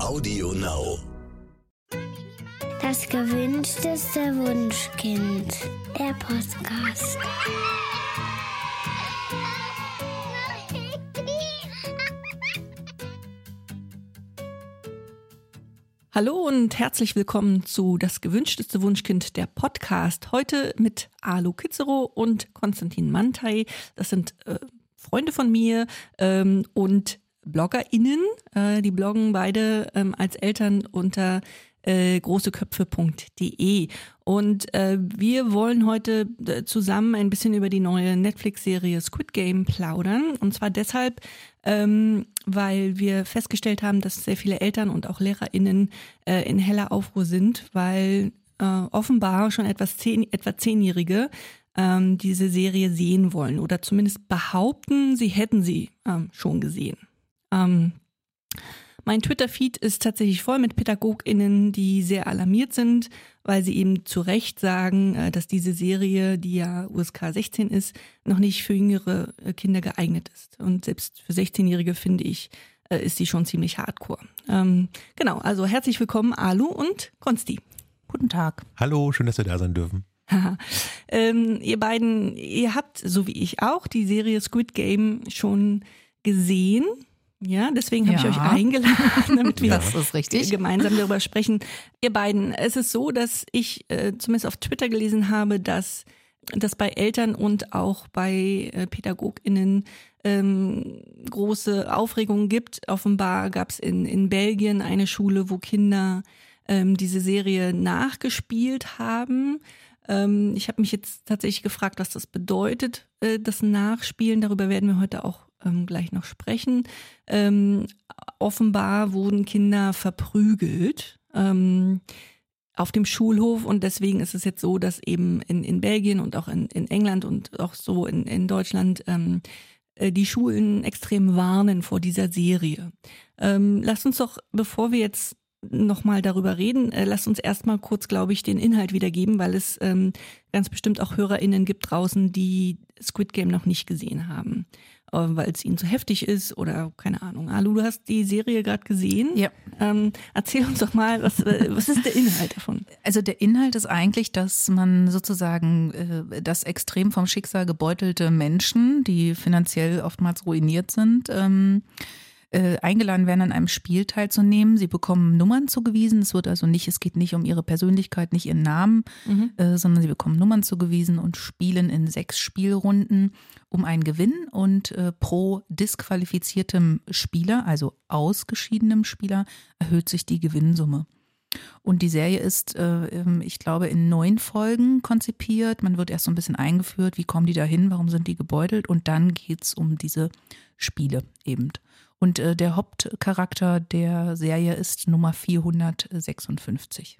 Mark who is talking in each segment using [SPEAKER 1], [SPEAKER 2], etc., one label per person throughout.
[SPEAKER 1] Audio Now.
[SPEAKER 2] Das gewünschteste Wunschkind. Der Podcast.
[SPEAKER 3] Hallo und herzlich willkommen zu Das gewünschteste Wunschkind, der Podcast. Heute mit Alu Kitzero und Konstantin Mantei. Das sind äh, Freunde von mir ähm, und BloggerInnen. Äh, die bloggen beide ähm, als Eltern unter äh, großeköpfe.de. Und äh, wir wollen heute äh, zusammen ein bisschen über die neue Netflix-Serie Squid Game plaudern. Und zwar deshalb, ähm, weil wir festgestellt haben, dass sehr viele Eltern und auch LehrerInnen äh, in heller Aufruhr sind, weil äh, offenbar schon etwas zehn, etwa Zehnjährige ähm, diese Serie sehen wollen oder zumindest behaupten, sie hätten sie ähm, schon gesehen. Ähm, mein Twitter-Feed ist tatsächlich voll mit PädagogInnen, die sehr alarmiert sind, weil sie eben zu Recht sagen, äh, dass diese Serie, die ja USK 16 ist, noch nicht für jüngere äh, Kinder geeignet ist. Und selbst für 16-Jährige finde ich, äh, ist sie schon ziemlich hardcore. Ähm, genau, also herzlich willkommen Alu und Konsti.
[SPEAKER 4] Guten Tag.
[SPEAKER 5] Hallo, schön, dass wir da sein dürfen.
[SPEAKER 3] ähm, ihr beiden, ihr habt, so wie ich auch, die Serie Squid Game schon gesehen. Ja, deswegen habe
[SPEAKER 4] Ja.
[SPEAKER 3] ich euch eingeladen, damit wir gemeinsam darüber sprechen. Ihr beiden, es ist so, dass ich äh, zumindest auf Twitter gelesen habe, dass dass bei Eltern und auch bei äh, PädagogInnen ähm, große Aufregung gibt. Offenbar gab es in, in Belgien eine Schule, wo Kinder ähm, diese Serie nachgespielt haben. Ähm, ich habe mich jetzt tatsächlich gefragt, was das bedeutet, äh, das Nachspielen. Darüber werden wir heute auch ähm, gleich noch sprechen. Ähm, offenbar wurden Kinder verprügelt. Ähm, auf dem Schulhof und deswegen ist es jetzt so, dass eben in, in Belgien und auch in, in England und auch so in, in Deutschland ähm, äh, die Schulen extrem warnen vor dieser Serie. Ähm, lasst uns doch, bevor wir jetzt nochmal darüber reden, äh, lasst uns erstmal kurz, glaube ich, den Inhalt wiedergeben, weil es ähm, ganz bestimmt auch HörerInnen gibt draußen, die Squid Game noch nicht gesehen haben, weil es ihnen zu heftig ist oder keine Ahnung. Alu, du hast die Serie gerade gesehen.
[SPEAKER 4] Ja.
[SPEAKER 3] Ähm, erzähl uns doch mal, was, äh, was ist der Inhalt davon?
[SPEAKER 4] Also der Inhalt ist eigentlich, dass man sozusagen äh, das extrem vom Schicksal gebeutelte Menschen, die finanziell oftmals ruiniert sind, ähm, äh, eingeladen werden, an einem Spiel teilzunehmen. Sie bekommen Nummern zugewiesen. Es wird also nicht, es geht nicht um ihre Persönlichkeit, nicht ihren Namen, äh, sondern sie bekommen Nummern zugewiesen und spielen in sechs Spielrunden um einen Gewinn und äh, pro disqualifiziertem Spieler, also ausgeschiedenem Spieler, erhöht sich die Gewinnsumme. Und die Serie ist, äh, ähm, ich glaube, in neun Folgen konzipiert. Man wird erst so ein bisschen eingeführt, wie kommen die da hin, warum sind die gebeutelt und dann geht's um diese Spiele eben. Und äh, der Hauptcharakter der Serie ist Nummer 456.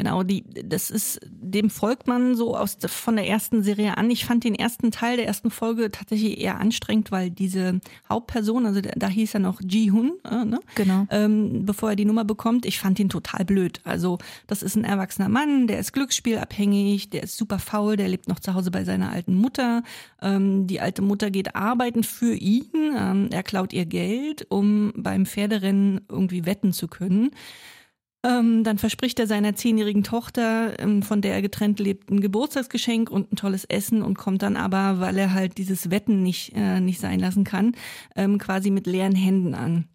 [SPEAKER 3] Genau, die, das ist, dem folgt man so aus von der ersten Serie an. Ich fand den ersten Teil der ersten Folge tatsächlich eher anstrengend, weil diese Hauptperson, also da, da hieß er noch Ji-Hun, äh, ne?
[SPEAKER 4] Genau.
[SPEAKER 3] ähm, bevor er die Nummer bekommt. Ich fand ihn total blöd. Also das ist ein erwachsener Mann, der ist glücksspielabhängig, der ist super faul, der lebt noch zu Hause bei seiner alten Mutter. Ähm, die alte Mutter geht arbeiten für ihn. Ähm, er klaut ihr Geld, um beim Pferderennen irgendwie wetten zu können. Ähm, dann verspricht er seiner zehnjährigen Tochter, ähm, von der er getrennt lebt, ein Geburtstagsgeschenk und ein tolles Essen und kommt dann aber, weil er halt dieses Wetten nicht, äh, nicht sein lassen kann, ähm, quasi mit leeren Händen an.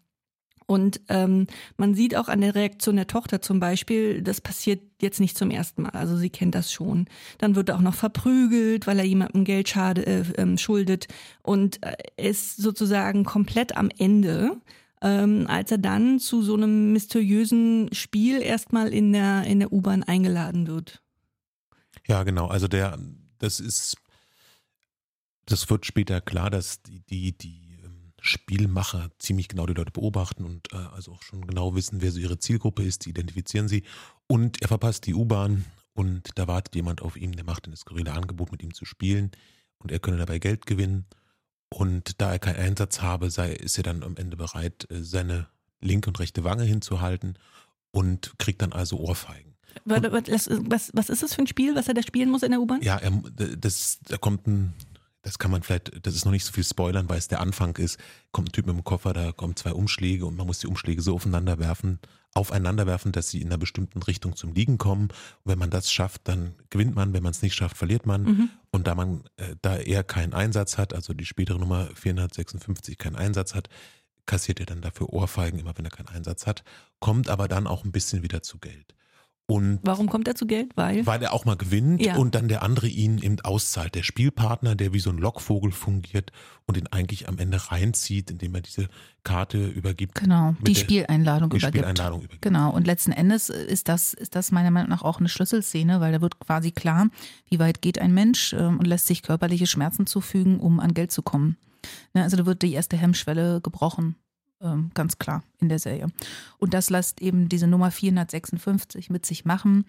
[SPEAKER 3] Und ähm, man sieht auch an der Reaktion der Tochter zum Beispiel, das passiert jetzt nicht zum ersten Mal. Also sie kennt das schon. Dann wird er auch noch verprügelt, weil er jemandem Geld schade, äh, ähm, schuldet und äh, ist sozusagen komplett am Ende, ähm, als er dann zu so einem mysteriösen Spiel erstmal in der in der U-Bahn eingeladen wird.
[SPEAKER 5] Ja, genau. Also der, das ist, das wird später klar, dass die, die, die ähm, Spielmacher ziemlich genau die Leute beobachten und äh, also auch schon genau wissen, wer so ihre Zielgruppe ist, die identifizieren sie. Und er verpasst die U-Bahn und da wartet jemand auf ihn, der macht ein skurrile Angebot, mit ihm zu spielen und er könne dabei Geld gewinnen. Und da er keinen Einsatz habe, sei, ist er dann am Ende bereit, äh, seine linke und rechte Wange hinzuhalten und kriegt dann also Ohrfeigen.
[SPEAKER 3] Warte, lass- Was, was ist das für ein Spiel, was er da spielen muss in der U-Bahn?
[SPEAKER 5] Ja, er, das, da kommt ein, das kann man vielleicht, das ist noch nicht so viel spoilern, weil es der Anfang ist. Kommt ein Typ mit dem Koffer, da kommen zwei Umschläge und man muss die Umschläge so aufeinander werfen, aufeinander werfen, dass sie in einer bestimmten Richtung zum Liegen kommen. Und wenn man das schafft, dann gewinnt man. Wenn man es nicht schafft, verliert man.
[SPEAKER 3] Mhm.
[SPEAKER 5] Und da man, äh, da er keinen Einsatz hat, also die spätere Nummer 456 keinen Einsatz hat, kassiert er dann dafür Ohrfeigen, immer wenn er keinen Einsatz hat, kommt aber dann auch ein bisschen wieder zu Geld. Und
[SPEAKER 3] Warum kommt er zu Geld? Weil.
[SPEAKER 5] weil er auch mal gewinnt
[SPEAKER 3] Ja.
[SPEAKER 5] und dann der andere ihn eben auszahlt. Der Spielpartner, der wie so ein Lockvogel fungiert und ihn eigentlich am Ende reinzieht, indem er diese Karte übergibt.
[SPEAKER 4] Genau, die Spieleinladung
[SPEAKER 5] die
[SPEAKER 4] übergibt.
[SPEAKER 5] Spieleinladung übergibt.
[SPEAKER 4] Genau, und letzten Endes ist das, ist das meiner Meinung nach auch eine Schlüsselszene, weil da wird quasi klar, wie weit geht ein Mensch ähm, und lässt sich körperliche Schmerzen zufügen, um an Geld zu kommen. Ne, also da wird die erste Hemmschwelle gebrochen, ähm, ganz klar in der Serie. Und das lässt eben diese Nummer 456 mit sich machen.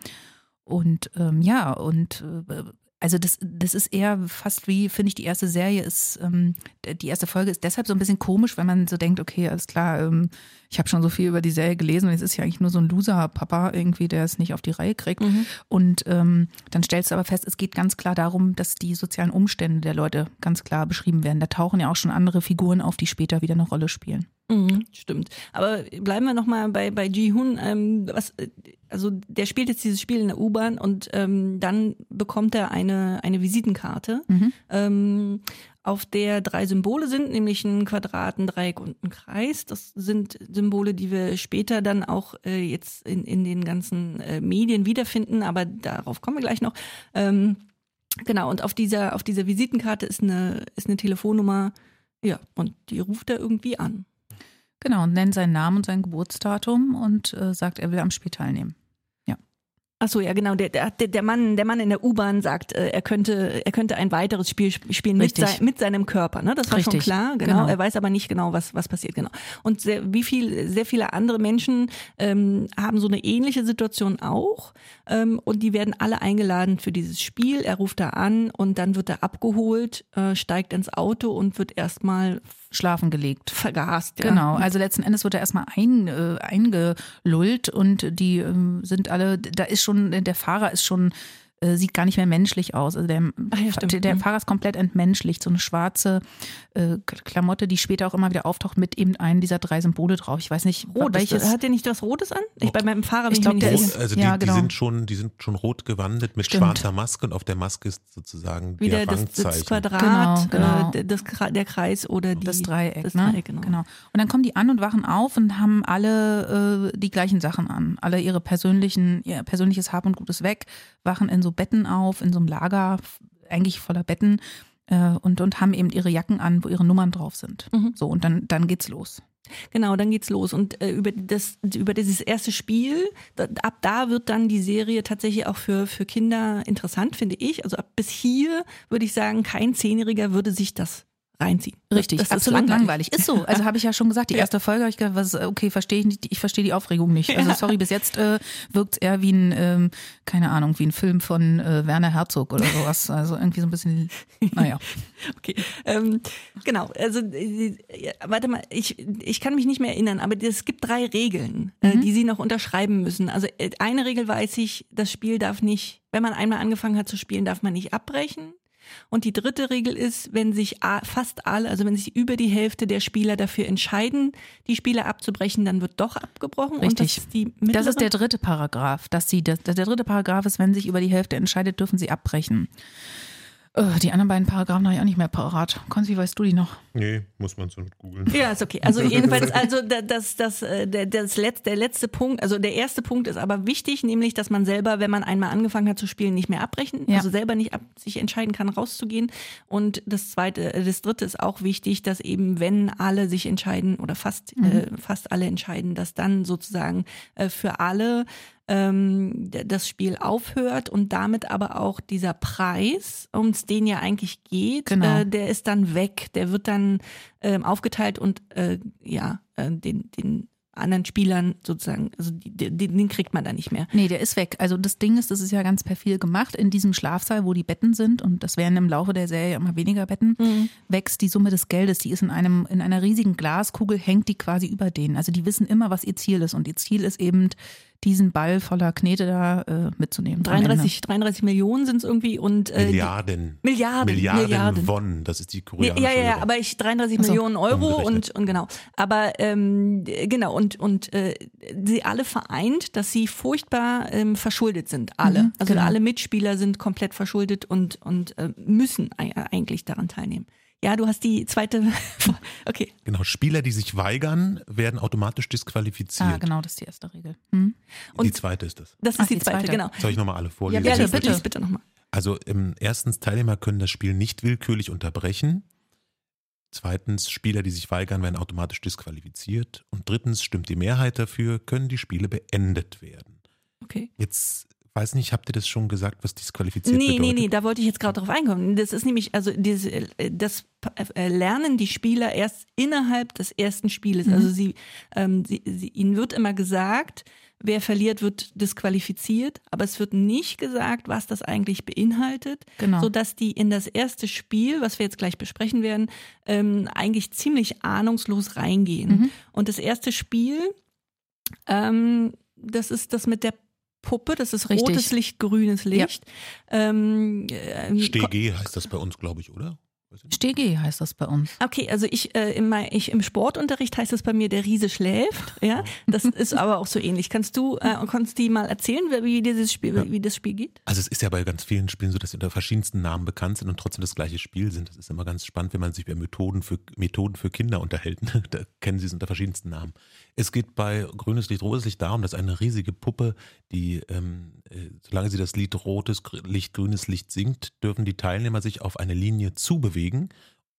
[SPEAKER 4] Und ähm, ja, und äh, also das, das ist eher fast wie, finde ich, die erste Serie ist, ähm, die erste Folge ist deshalb so ein bisschen komisch, weil man so denkt, okay, alles klar, ähm, ich habe schon so viel über die Serie gelesen und jetzt ist ja eigentlich nur so ein Loser-Papa irgendwie, der es nicht auf die Reihe kriegt.
[SPEAKER 3] Mhm.
[SPEAKER 4] Und ähm, dann stellst du aber fest, es geht ganz klar darum, dass die sozialen Umstände der Leute ganz klar beschrieben werden. Da tauchen ja auch schon andere Figuren auf, die später wieder eine Rolle spielen.
[SPEAKER 3] Mhm, stimmt. Aber bleiben wir nochmal bei, bei Ji-Hun. Ähm, was, äh, also der spielt jetzt dieses Spiel in der U-Bahn und ähm, dann bekommt er eine, eine Visitenkarte,
[SPEAKER 4] Mhm.
[SPEAKER 3] ähm, auf der drei Symbole sind, nämlich ein Quadrat, ein Dreieck und ein Kreis. Das sind Symbole, die wir später dann auch äh, jetzt in, in den ganzen äh, Medien wiederfinden, aber darauf kommen wir gleich noch. Ähm, genau, und auf dieser, auf dieser Visitenkarte ist eine, ist eine Telefonnummer, ja, und die ruft er irgendwie an.
[SPEAKER 4] Genau, und nennt seinen Namen und sein Geburtsdatum und äh, sagt, er will am Spiel teilnehmen.
[SPEAKER 3] Ach so, ja genau. Der, der, der Mann, der Mann in der U-Bahn sagt, äh, er könnte, er könnte ein weiteres Spiel sp- spielen mit,
[SPEAKER 4] Richtig.
[SPEAKER 3] sei, mit seinem Körper. Ne, das war schon
[SPEAKER 4] Richtig.
[SPEAKER 3] klar. Genau.
[SPEAKER 4] Genau.
[SPEAKER 3] Er weiß aber nicht genau, was was passiert. Genau. Und sehr, wie viel, sehr viele andere Menschen ähm, haben so eine ähnliche Situation auch. Ähm, und die werden alle eingeladen für dieses Spiel. Er ruft da an und dann wird er abgeholt, äh, steigt ins Auto und wird erstmal
[SPEAKER 4] Schlafen gelegt.
[SPEAKER 3] vergast. Ja.
[SPEAKER 4] Genau, also letzten Endes wird er erstmal ein, äh, eingelullt und die ähm, sind alle, da ist schon, der Fahrer ist schon, äh, sieht gar nicht mehr menschlich aus. Also der,
[SPEAKER 3] Ach ja, stimmt.
[SPEAKER 4] der
[SPEAKER 3] Mhm.
[SPEAKER 4] Fahrer ist komplett entmenschlicht, so eine schwarze äh, Klamotte, die später auch immer wieder auftaucht mit eben einem dieser drei Symbole drauf. Ich weiß nicht,
[SPEAKER 3] Rot
[SPEAKER 4] welches.
[SPEAKER 3] hat der nicht was Rotes an? Ich, bei meinem Fahrer bin
[SPEAKER 4] Ich
[SPEAKER 3] ich,
[SPEAKER 4] glaub,
[SPEAKER 3] mir nicht
[SPEAKER 4] der
[SPEAKER 3] sicher.
[SPEAKER 4] ist-
[SPEAKER 5] Also die,
[SPEAKER 4] Ja,
[SPEAKER 5] die
[SPEAKER 4] genau.
[SPEAKER 5] sind schon, die sind schon rot gewandet mit
[SPEAKER 4] Stimmt.
[SPEAKER 5] schwarzer Maske und auf der Maske ist sozusagen
[SPEAKER 3] Wieder
[SPEAKER 5] der
[SPEAKER 3] das, das. Quadrat,
[SPEAKER 4] Genau, genau.
[SPEAKER 3] Äh, das, Kra- der Kreis oder die,
[SPEAKER 4] das Dreieck,
[SPEAKER 3] das
[SPEAKER 4] ne?
[SPEAKER 3] Dreieck, genau.
[SPEAKER 4] Und dann kommen die an und wachen auf und haben alle äh, die gleichen Sachen an. Alle ihre persönlichen, ihr persönliches Hab und Gutes weg, wachen in so Betten auf, in so einem Lager, eigentlich voller Betten, äh, und, und haben eben ihre Jacken an, wo ihre Nummern drauf sind.
[SPEAKER 3] Mhm.
[SPEAKER 4] So, und dann, dann geht's los.
[SPEAKER 3] Genau, dann geht's los. Und äh, über, das, über dieses erste Spiel, da, ab da wird dann die Serie tatsächlich auch für, für Kinder interessant, finde ich. Also ab bis hier würde ich sagen, kein Zehnjähriger würde sich das reinziehen.
[SPEAKER 4] Richtig,
[SPEAKER 3] das, das
[SPEAKER 4] absolut
[SPEAKER 3] ist
[SPEAKER 4] langweilig. Ist so. Also habe ich ja schon gesagt, die
[SPEAKER 3] Ja.
[SPEAKER 4] erste Folge habe ich gedacht, was, okay, verstehe ich nicht, ich verstehe die Aufregung nicht. Also sorry, bis jetzt äh, wirkt eher wie ein, ähm, keine Ahnung, wie ein Film von äh, Werner Herzog oder sowas. Also irgendwie so ein bisschen, naja.
[SPEAKER 3] Okay, ähm, genau. Also äh, warte mal, ich, ich kann mich nicht mehr erinnern, aber es gibt drei Regeln, äh, die Sie noch unterschreiben müssen. Also äh, eine Regel weiß ich, das Spiel darf nicht, wenn man einmal angefangen hat zu spielen, darf man nicht abbrechen. Und die dritte Regel ist, wenn sich fast alle, also wenn sich über die Hälfte der Spieler dafür entscheiden, die Spiele abzubrechen, dann wird doch abgebrochen. Und das
[SPEAKER 4] Richtig.
[SPEAKER 3] ist,
[SPEAKER 4] Das ist der dritte Paragraph, dass sie, das, der dritte Paragraph ist, wenn sich über die Hälfte entscheidet, dürfen sie abbrechen. Äh, die anderen beiden Paragraphen habe ich auch nicht mehr parat. Konzi, weißt du die noch?
[SPEAKER 5] Nee, muss man so googeln.
[SPEAKER 3] Ja, ist okay. Also jedenfalls, also da- das, das, äh, der, das letzte, der letzte Punkt, also der erste Punkt ist aber wichtig, nämlich, dass man selber, wenn man einmal angefangen hat zu spielen, nicht mehr abbrechen,
[SPEAKER 4] Ja.
[SPEAKER 3] also selber nicht ab, sich entscheiden kann, rauszugehen. Und das zweite, äh, das dritte ist auch wichtig, dass eben, wenn alle sich entscheiden oder fast, äh, fast alle entscheiden, dass dann sozusagen äh, für alle ähm, das Spiel aufhört und damit aber auch dieser Preis, um es den ja eigentlich geht,
[SPEAKER 4] Genau.
[SPEAKER 3] äh, der ist dann weg. Der wird dann ähm, aufgeteilt und äh, ja, äh, den, den anderen Spielern sozusagen, also die, den, den kriegt man da nicht mehr.
[SPEAKER 4] Nee, der ist weg. Also das Ding ist, das ist ja ganz perfil gemacht. In diesem Schlafsaal, wo die Betten sind, und das werden im Laufe der Serie immer weniger Betten,
[SPEAKER 3] Mhm.
[SPEAKER 4] wächst die Summe des Geldes. Die ist in einem, in einer riesigen Glaskugel, hängt die quasi über denen. Also die wissen immer, was ihr Ziel ist. Und ihr Ziel ist eben, diesen Ball voller Knete da äh, mitzunehmen. am Ende.
[SPEAKER 3] 33, 33 Millionen sind es irgendwie und äh, die-
[SPEAKER 5] Milliarden.
[SPEAKER 3] Milliarden,
[SPEAKER 5] Milliarden,
[SPEAKER 3] Milliarden.
[SPEAKER 5] Won, das ist die
[SPEAKER 3] Ja,
[SPEAKER 5] koreanische
[SPEAKER 3] ja, ja,
[SPEAKER 5] Währung.
[SPEAKER 3] aber ich 33
[SPEAKER 4] Ach so,
[SPEAKER 3] Millionen Euro und, und genau. Aber ähm, genau, und, und äh, sie alle vereint, dass sie furchtbar ähm, verschuldet sind. Alle.
[SPEAKER 4] Mhm,
[SPEAKER 3] also
[SPEAKER 4] genau.
[SPEAKER 3] alle Mitspieler sind komplett verschuldet und, und äh, müssen ei- eigentlich daran teilnehmen. Ja, du hast die zweite. Okay.
[SPEAKER 5] Genau, Spieler, die sich weigern, werden automatisch disqualifiziert.
[SPEAKER 4] Ah, genau, das ist die erste Regel. Hm?
[SPEAKER 5] Die
[SPEAKER 3] Und-
[SPEAKER 5] zweite ist das.
[SPEAKER 3] Das ist
[SPEAKER 4] Ach,
[SPEAKER 3] die,
[SPEAKER 4] die
[SPEAKER 3] zweite,
[SPEAKER 4] zweite.
[SPEAKER 3] genau.
[SPEAKER 5] Soll ich nochmal alle vorlesen?
[SPEAKER 4] Ja,
[SPEAKER 3] Ja,
[SPEAKER 4] bitte,
[SPEAKER 3] bitte,
[SPEAKER 4] bitte
[SPEAKER 3] nochmal.
[SPEAKER 5] Also ähm, erstens, Teilnehmer können das Spiel nicht willkürlich unterbrechen. Zweitens, Spieler, die sich weigern, werden automatisch disqualifiziert. Und drittens, stimmt die Mehrheit dafür, können die Spiele beendet werden.
[SPEAKER 3] Okay.
[SPEAKER 5] Jetzt weiß nicht, habt ihr das schon gesagt, was disqualifiziert
[SPEAKER 3] Nee, nee,
[SPEAKER 5] bedeutet?
[SPEAKER 3] nee, da wollte ich jetzt gerade drauf einkommen. Das ist nämlich, also diese, äh, das äh, lernen die Spieler erst innerhalb des ersten Spieles.
[SPEAKER 4] Mhm.
[SPEAKER 3] Also sie, ähm, sie, sie, ihnen wird immer gesagt, wer verliert, wird disqualifiziert, aber es wird nicht gesagt, was das eigentlich beinhaltet,
[SPEAKER 4] Genau.
[SPEAKER 3] sodass die in das erste Spiel, was wir jetzt gleich besprechen werden, ähm, eigentlich ziemlich ahnungslos reingehen.
[SPEAKER 4] Mhm.
[SPEAKER 3] Und das erste Spiel, ähm, das ist das mit der Puppe, das ist
[SPEAKER 4] Richtig.
[SPEAKER 3] rotes Licht, grünes Licht. Ähm, äh,
[SPEAKER 5] StG heißt das bei uns, glaube ich, oder?
[SPEAKER 4] StG heißt das bei uns.
[SPEAKER 3] Okay, also ich, äh, im, ich im Sportunterricht heißt es bei mir, der Riese schläft. Ja, das ist aber auch so ähnlich. Kannst du, äh, kannst die mal erzählen, wie dieses Spiel, wie das Spiel geht?
[SPEAKER 5] Also es ist ja bei ganz vielen Spielen so, dass sie unter verschiedensten Namen bekannt sind und trotzdem das gleiche Spiel sind. Das ist immer ganz spannend, wenn man sich über Methoden für, Methoden für Kinder unterhält. da kennen sie es unter verschiedensten Namen. Es geht bei Grünes Licht, Rotes Licht darum, dass eine riesige Puppe, die, ähm, äh, solange sie das Lied Rotes Licht, Grünes Licht singt, dürfen die Teilnehmer sich auf eine Linie zubewegen.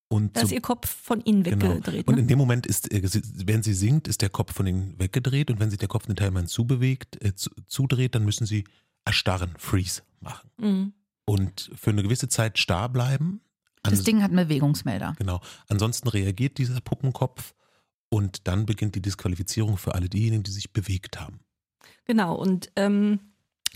[SPEAKER 5] Und
[SPEAKER 3] Da ist
[SPEAKER 5] zu-
[SPEAKER 3] ihr Kopf von ihnen
[SPEAKER 5] Genau.
[SPEAKER 3] weggedreht.
[SPEAKER 5] Und
[SPEAKER 3] Ne?
[SPEAKER 5] in dem Moment ist, äh, sie- wenn sie singt, ist der Kopf von ihnen weggedreht und wenn sich der Kopf den Teilnehmern zubewegt, äh, zu, zudreht, dann müssen sie erstarren, freeze machen
[SPEAKER 3] Mhm.
[SPEAKER 5] und für eine gewisse Zeit starr bleiben.
[SPEAKER 4] Das
[SPEAKER 5] Ans-
[SPEAKER 4] Ding hat einen Bewegungsmelder.
[SPEAKER 5] Genau. Ansonsten reagiert dieser Puppenkopf und dann beginnt die Disqualifizierung für alle diejenigen, die sich bewegt haben.
[SPEAKER 3] Genau, und ähm,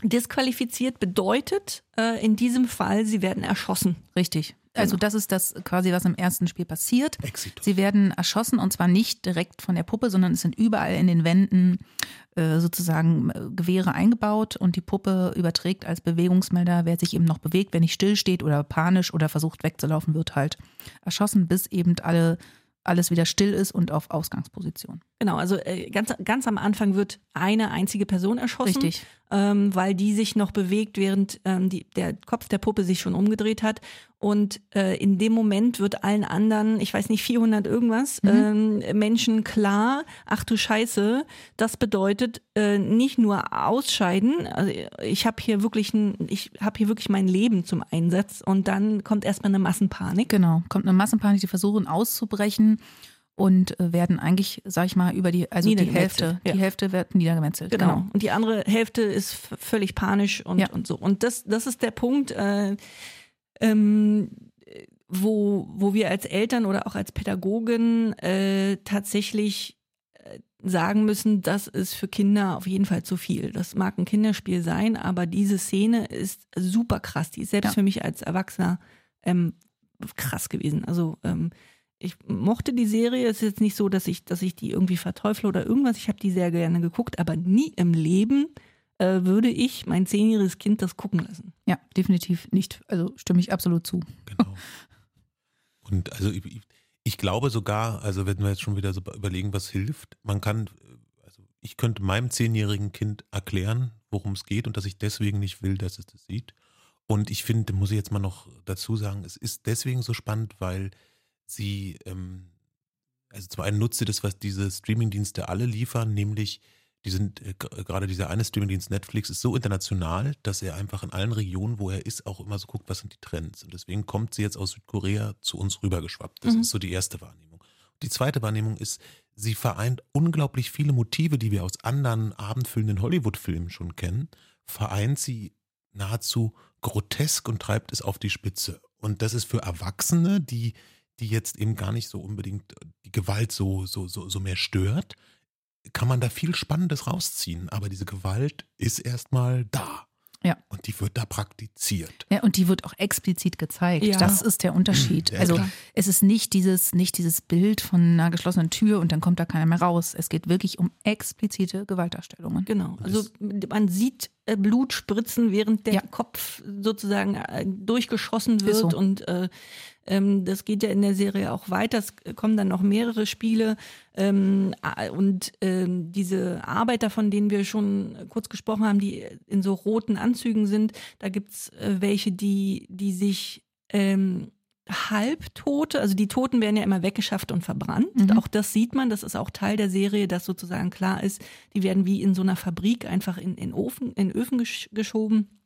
[SPEAKER 3] disqualifiziert bedeutet äh, in diesem Fall, sie werden erschossen.
[SPEAKER 4] Richtig. Also
[SPEAKER 3] Genau.
[SPEAKER 4] das ist das quasi, was im ersten Spiel passiert.
[SPEAKER 5] Exitus.
[SPEAKER 4] Sie werden erschossen und zwar nicht direkt von der Puppe, sondern es sind überall in den Wänden äh, sozusagen äh, Gewehre eingebaut und die Puppe überträgt als Bewegungsmelder, wer sich eben noch bewegt, wer nicht stillsteht oder panisch oder versucht wegzulaufen, wird halt erschossen, bis eben alle, alles wieder still ist und auf Ausgangsposition.
[SPEAKER 3] Genau, also äh, ganz, ganz am Anfang wird eine einzige Person erschossen.
[SPEAKER 4] Richtig.
[SPEAKER 3] ähm, weil die sich noch bewegt, während ähm, die, der Kopf der Puppe sich schon umgedreht hat. Und äh, in dem Moment wird allen anderen, ich weiß nicht, 400 irgendwas, ähm, Menschen klar, ach du Scheiße, das bedeutet äh, nicht nur ausscheiden, also ich habe hier wirklich ein, ich habe hier wirklich mein Leben zum Einsatz und dann kommt erstmal eine Massenpanik.
[SPEAKER 4] Genau, kommt eine Massenpanik, die versuchen auszubrechen und äh, werden eigentlich, sag ich mal, über die, also die Hälfte,
[SPEAKER 3] ja.
[SPEAKER 4] die Hälfte wird niedergemetzelt.
[SPEAKER 3] Genau. Und die andere Hälfte ist völlig panisch und,
[SPEAKER 4] Ja.
[SPEAKER 3] und so. Und das, das ist der Punkt, äh, ähm, wo, wo wir als Eltern oder auch als Pädagogen äh, tatsächlich äh, sagen müssen, das ist für Kinder auf jeden Fall zu viel. Das mag ein Kinderspiel sein, aber diese Szene ist super krass. Die ist selbst
[SPEAKER 4] Ja.
[SPEAKER 3] für mich als Erwachsener ähm, krass gewesen. Also ähm, ich mochte die Serie. Es ist jetzt nicht so, dass ich, dass ich die irgendwie verteufle oder irgendwas. Ich habe die sehr gerne geguckt, aber nie im Leben äh, würde ich mein zehnjähriges Kind das gucken lassen.
[SPEAKER 4] Ja, definitiv nicht. Also stimme ich absolut zu.
[SPEAKER 5] Genau. Und also ich, ich- glaube sogar, also wenn wir jetzt schon wieder so überlegen, was hilft, man kann, also ich könnte meinem zehnjährigen Kind erklären, worum es geht und dass ich deswegen nicht will, dass es das sieht. Und ich finde, muss ich jetzt mal noch dazu sagen, es ist deswegen so spannend, weil sie, ähm, also zum einen nutzt sie das, was diese Streamingdienste alle liefern, nämlich die sind, äh, g- gerade dieser eine Streamingdienst Netflix ist so international, dass er einfach in allen Regionen, wo er ist, auch immer so guckt, was sind die Trends. Und deswegen kommt sie jetzt aus Südkorea zu uns rübergeschwappt. Das
[SPEAKER 3] Mhm.
[SPEAKER 5] ist so die erste Wahrnehmung. Die zweite Wahrnehmung ist, sie vereint unglaublich viele Motive, die wir aus anderen abendfüllenden Hollywood-Filmen schon kennen, vereint sie nahezu grotesk und treibt es auf die Spitze. Und das ist für Erwachsene, die, die jetzt eben gar nicht so unbedingt die Gewalt so, so, so, so mehr stört, kann man da viel Spannendes rausziehen. Aber diese Gewalt ist erstmal da.
[SPEAKER 4] Ja.
[SPEAKER 5] Und die wird da praktiziert.
[SPEAKER 4] Ja, und die wird auch explizit gezeigt.
[SPEAKER 3] Ja.
[SPEAKER 4] Das ist der Unterschied. Also
[SPEAKER 5] klar.
[SPEAKER 4] es ist nicht dieses, nicht dieses Bild von einer geschlossenen Tür und dann kommt da keiner mehr raus. Es geht wirklich um explizite Gewaltdarstellungen.
[SPEAKER 3] Genau. Also man sieht äh, Blut spritzen, während der
[SPEAKER 4] Ja.
[SPEAKER 3] Kopf sozusagen äh, durchgeschossen wird.
[SPEAKER 4] So.
[SPEAKER 3] Und äh, ähm, das geht ja in der Serie auch weiter. Es kommen dann noch mehrere Spiele. Ähm, a- und ähm, diese Arbeiter, von denen wir schon kurz gesprochen haben, die in so roten Anzügen sind, da gibt's äh, welche, die, die sich ähm, Halbtote, also die Toten werden ja immer weggeschafft und verbrannt.
[SPEAKER 4] Mhm.
[SPEAKER 3] Auch das sieht man, das ist auch Teil der Serie, dass sozusagen klar ist, die werden wie in so einer Fabrik einfach in, in, Ofen, in Öfen gesch geschoben.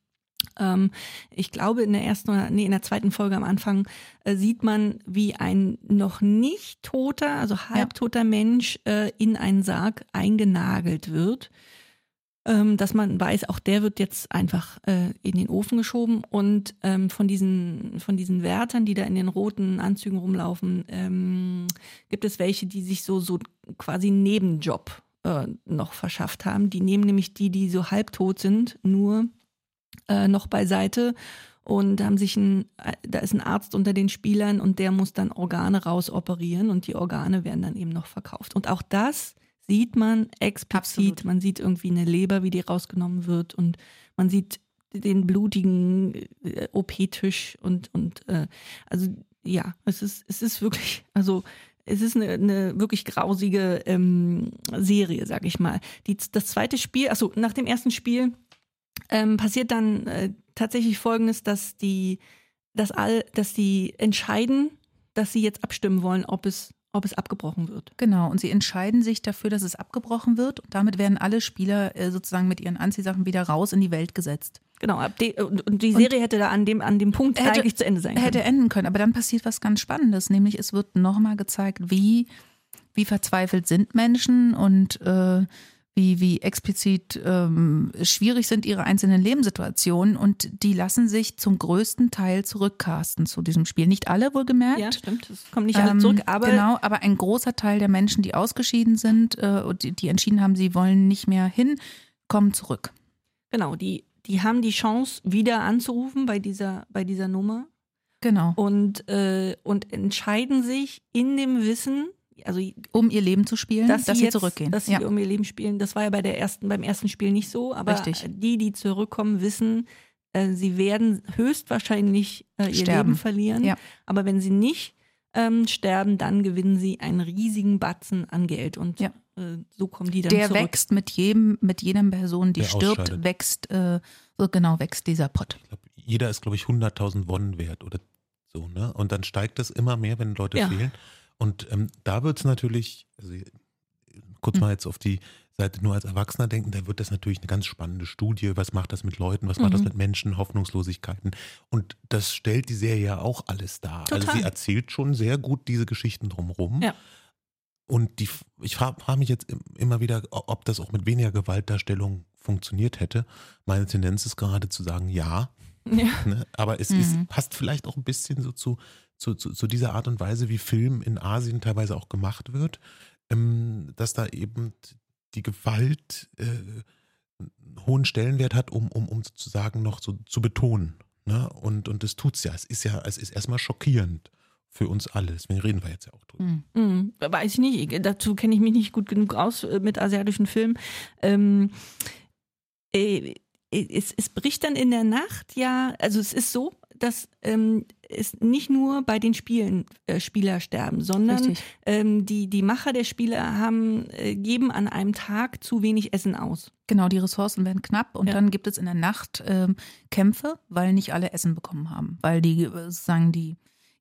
[SPEAKER 3] Ähm, ich glaube, in der ersten oder nee, in der zweiten Folge am Anfang äh, sieht man, wie ein noch nicht toter, also halbtoter Mensch äh, in einen Sarg eingenagelt wird. Ähm, dass man weiß, auch der wird jetzt einfach äh, in den Ofen geschoben und ähm, von diesen von diesen Wärtern, die da in den roten Anzügen rumlaufen, ähm, gibt es welche, die sich so so quasi Nebenjob äh, noch verschafft haben. Die nehmen nämlich die, die so halbtot sind, nur äh, noch beiseite und haben sich ein, da ist ein Arzt unter den Spielern und der muss dann Organe rausoperieren und die Organe werden dann eben noch verkauft. Und auch das sieht man explizit.
[SPEAKER 4] Absolut.
[SPEAKER 3] Man sieht irgendwie eine Leber, wie die rausgenommen wird und man sieht den blutigen äh, OP-Tisch und, und äh, also ja, es ist, es ist wirklich, also es ist eine, eine wirklich grausige ähm, Serie, sag ich mal. Die, das zweite Spiel, also nach dem ersten Spiel ähm, passiert dann äh, tatsächlich folgendes, dass die, dass all, dass die entscheiden, dass sie jetzt abstimmen wollen, ob es, ob es abgebrochen wird.
[SPEAKER 4] Genau, und sie entscheiden sich dafür, dass es abgebrochen wird. Und damit werden alle Spieler äh, sozusagen mit ihren Anziehsachen wieder raus in die Welt gesetzt.
[SPEAKER 3] Genau, ab de, und, und die Serie hätte da an dem, an dem Punkt
[SPEAKER 4] Hätte-
[SPEAKER 3] eigentlich zu Ende sein können.
[SPEAKER 4] Hätte enden können, aber dann passiert was ganz Spannendes, nämlich es wird nochmal gezeigt, wie, wie verzweifelt sind Menschen und äh, wie, wie explizit ähm, schwierig sind ihre einzelnen Lebenssituationen und die lassen sich zum größten Teil zurückcasten zu diesem Spiel. Nicht alle wohlgemerkt.
[SPEAKER 3] ja, stimmt. Es kommt nicht alles
[SPEAKER 4] Ähm,
[SPEAKER 3] zurück, aber
[SPEAKER 4] genau, aber ein großer Teil der Menschen, die ausgeschieden sind äh, und die, die entschieden haben, sie wollen nicht mehr hin, kommen zurück.
[SPEAKER 3] genau, die, die haben die Chance, wieder anzurufen bei dieser, bei dieser Nummer
[SPEAKER 4] Genau.
[SPEAKER 3] und, äh, und entscheiden sich in dem Wissen, also
[SPEAKER 4] Um ihr Leben zu spielen,
[SPEAKER 3] dass,
[SPEAKER 4] dass,
[SPEAKER 3] sie
[SPEAKER 4] sie
[SPEAKER 3] jetzt,
[SPEAKER 4] zurückgehen.
[SPEAKER 3] Dass sie
[SPEAKER 4] ja.
[SPEAKER 3] um ihr Leben spielen. Das war ja bei der ersten, beim ersten Spiel nicht so, aber
[SPEAKER 4] Richtig.
[SPEAKER 3] die, die zurückkommen, wissen, äh, sie werden höchstwahrscheinlich äh, ihr
[SPEAKER 4] Sterben.
[SPEAKER 3] Leben verlieren.
[SPEAKER 4] Ja.
[SPEAKER 3] Aber wenn sie nicht ähm, sterben, dann gewinnen sie einen riesigen Batzen an Geld. Und
[SPEAKER 4] Ja.
[SPEAKER 3] äh, so kommen die dann
[SPEAKER 4] der
[SPEAKER 3] zurück.
[SPEAKER 4] wächst mit jedem, mit jedem Person, die
[SPEAKER 5] Der
[SPEAKER 4] stirbt, wächst, äh, so genau wächst dieser Pott.
[SPEAKER 5] Ich glaub, jeder ist, glaube ich, 100.000 Wonnen wert oder so, ne? Und dann steigt das immer mehr, wenn Leute
[SPEAKER 3] Ja.
[SPEAKER 5] fehlen. Und ähm, da wird es natürlich, also kurz
[SPEAKER 4] Hm.
[SPEAKER 5] mal jetzt auf die Seite nur als Erwachsener denken, da wird das natürlich eine ganz spannende Studie. Was macht das mit Leuten? Was macht das
[SPEAKER 3] Mhm.
[SPEAKER 5] mit Menschen? Hoffnungslosigkeiten. Und das stellt die Serie ja auch alles dar. Also
[SPEAKER 3] Total.
[SPEAKER 5] sie erzählt schon sehr gut diese Geschichten drumherum.
[SPEAKER 3] Ja.
[SPEAKER 5] Und die, ich frage frag mich jetzt im- immer wieder, ob das auch mit weniger Gewaltdarstellung funktioniert hätte. Meine Tendenz ist gerade zu sagen, ja.
[SPEAKER 3] Ja.
[SPEAKER 5] Ne? Aber es
[SPEAKER 4] Mhm.
[SPEAKER 5] ist, passt vielleicht auch ein bisschen so zu, zu, zu, zu dieser Art und Weise, wie Film in Asien teilweise auch gemacht wird, ähm, dass da eben die Gewalt äh, einen hohen Stellenwert hat, um, um, um sozusagen noch so zu betonen. Ne? Und, und das tut's ja. Es ist ja, es ist erstmal schockierend für uns alle. Deswegen reden wir jetzt ja auch drüber.
[SPEAKER 4] Hm.
[SPEAKER 3] Hm, weiß ich nicht. Dazu kenne ich mich nicht gut genug aus äh, mit asiatischen Filmen. Ähm, äh, es, es bricht dann in der Nacht ja, also es ist so, dass ähm, es nicht nur bei den Spielen äh, Spieler sterben, sondern ähm, die, die Macher der Spiele haben, äh, geben an einem Tag zu wenig Essen aus.
[SPEAKER 4] Genau, die Ressourcen werden knapp und
[SPEAKER 3] Ja.
[SPEAKER 4] dann gibt es in der Nacht ähm, Kämpfe, weil nicht alle Essen bekommen haben. Weil die äh, sozusagen die,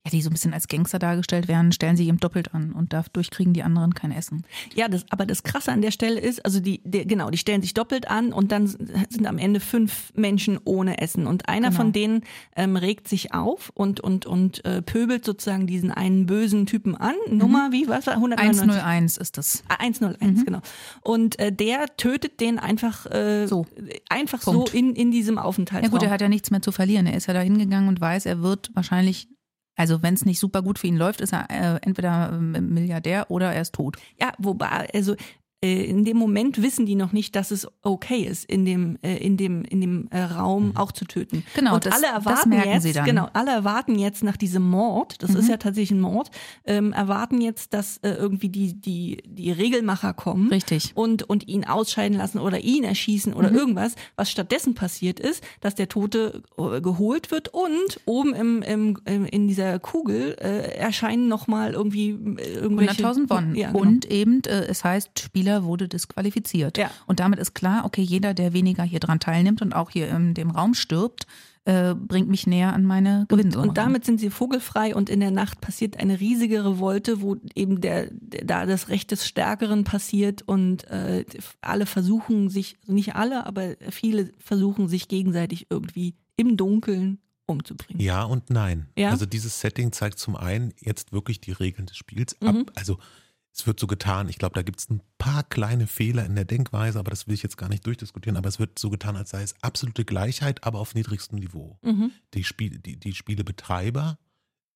[SPEAKER 4] ja, die so ein bisschen als Gangster dargestellt werden, stellen sie ihm doppelt an und dadurch kriegen die anderen kein Essen.
[SPEAKER 3] Ja, das, aber das Krasse an der Stelle ist, also die, die, genau, die stellen sich doppelt an und dann sind am Ende fünf Menschen ohne Essen und einer
[SPEAKER 4] Genau.
[SPEAKER 3] von denen ähm, regt sich auf und und und äh, pöbelt sozusagen diesen einen bösen Typen an. Nummer wie was war 199?
[SPEAKER 4] 101 ist das.
[SPEAKER 3] Ah, 101, genau. Und äh, der tötet den einfach äh,
[SPEAKER 4] So.
[SPEAKER 3] einfach
[SPEAKER 4] Punkt.
[SPEAKER 3] so in, in diesem
[SPEAKER 4] Ja
[SPEAKER 3] Aufenthaltsraum.
[SPEAKER 4] gut, er hat ja nichts mehr zu verlieren. Er ist ja da hingegangen und weiß, er wird wahrscheinlich, also wenn es nicht super gut für ihn läuft, ist er äh, entweder ähm, Milliardär oder er ist tot.
[SPEAKER 3] Ja, wobei, also äh, in dem Moment wissen die noch nicht, dass es okay ist, in dem, äh, in dem, in dem äh, Raum
[SPEAKER 5] Mhm.
[SPEAKER 3] auch zu töten.
[SPEAKER 4] Genau,
[SPEAKER 3] und
[SPEAKER 4] das-
[SPEAKER 3] alle erwarten jetzt, genau, alle erwarten jetzt nach diesem Mord, das
[SPEAKER 4] Mhm.
[SPEAKER 3] ist ja tatsächlich ein Mord, ähm, erwarten jetzt, dass äh, irgendwie die, die, die Regelmacher kommen
[SPEAKER 4] Richtig.
[SPEAKER 3] und, und ihn ausscheiden lassen oder ihn erschießen oder irgendwas. Was stattdessen passiert ist, dass der Tote äh, geholt wird und oben im, im, im, in dieser Kugel äh, erscheinen nochmal irgendwie äh, irgendwelche
[SPEAKER 4] 100.000 Wonnen.
[SPEAKER 3] Ja, genau.
[SPEAKER 4] Und eben, äh, es heißt, Spieler wurde disqualifiziert.
[SPEAKER 3] Ja.
[SPEAKER 4] Und damit ist klar, okay, jeder, der weniger hier dran teilnimmt und auch hier in dem Raum stirbt, äh, bringt mich näher an meine Gewinnsumme.
[SPEAKER 3] Und damit sind sie vogelfrei und in der Nacht passiert eine riesige Revolte, wo eben der, der da das Recht des Stärkeren passiert und äh, alle versuchen sich, nicht alle, aber viele versuchen sich gegenseitig irgendwie im Dunkeln umzubringen.
[SPEAKER 5] Ja und nein.
[SPEAKER 3] Ja?
[SPEAKER 5] Also dieses Setting zeigt zum einen jetzt wirklich die Regeln des Spiels ab.
[SPEAKER 3] Mhm.
[SPEAKER 5] Also es wird so getan, ich glaube, da gibt es ein paar kleine Fehler in der Denkweise, aber das will ich jetzt gar nicht durchdiskutieren, aber es wird so getan, als sei es absolute Gleichheit, aber auf niedrigstem Niveau.
[SPEAKER 3] Mhm.
[SPEAKER 5] Die, Spiel, die, die Spielebetreiber,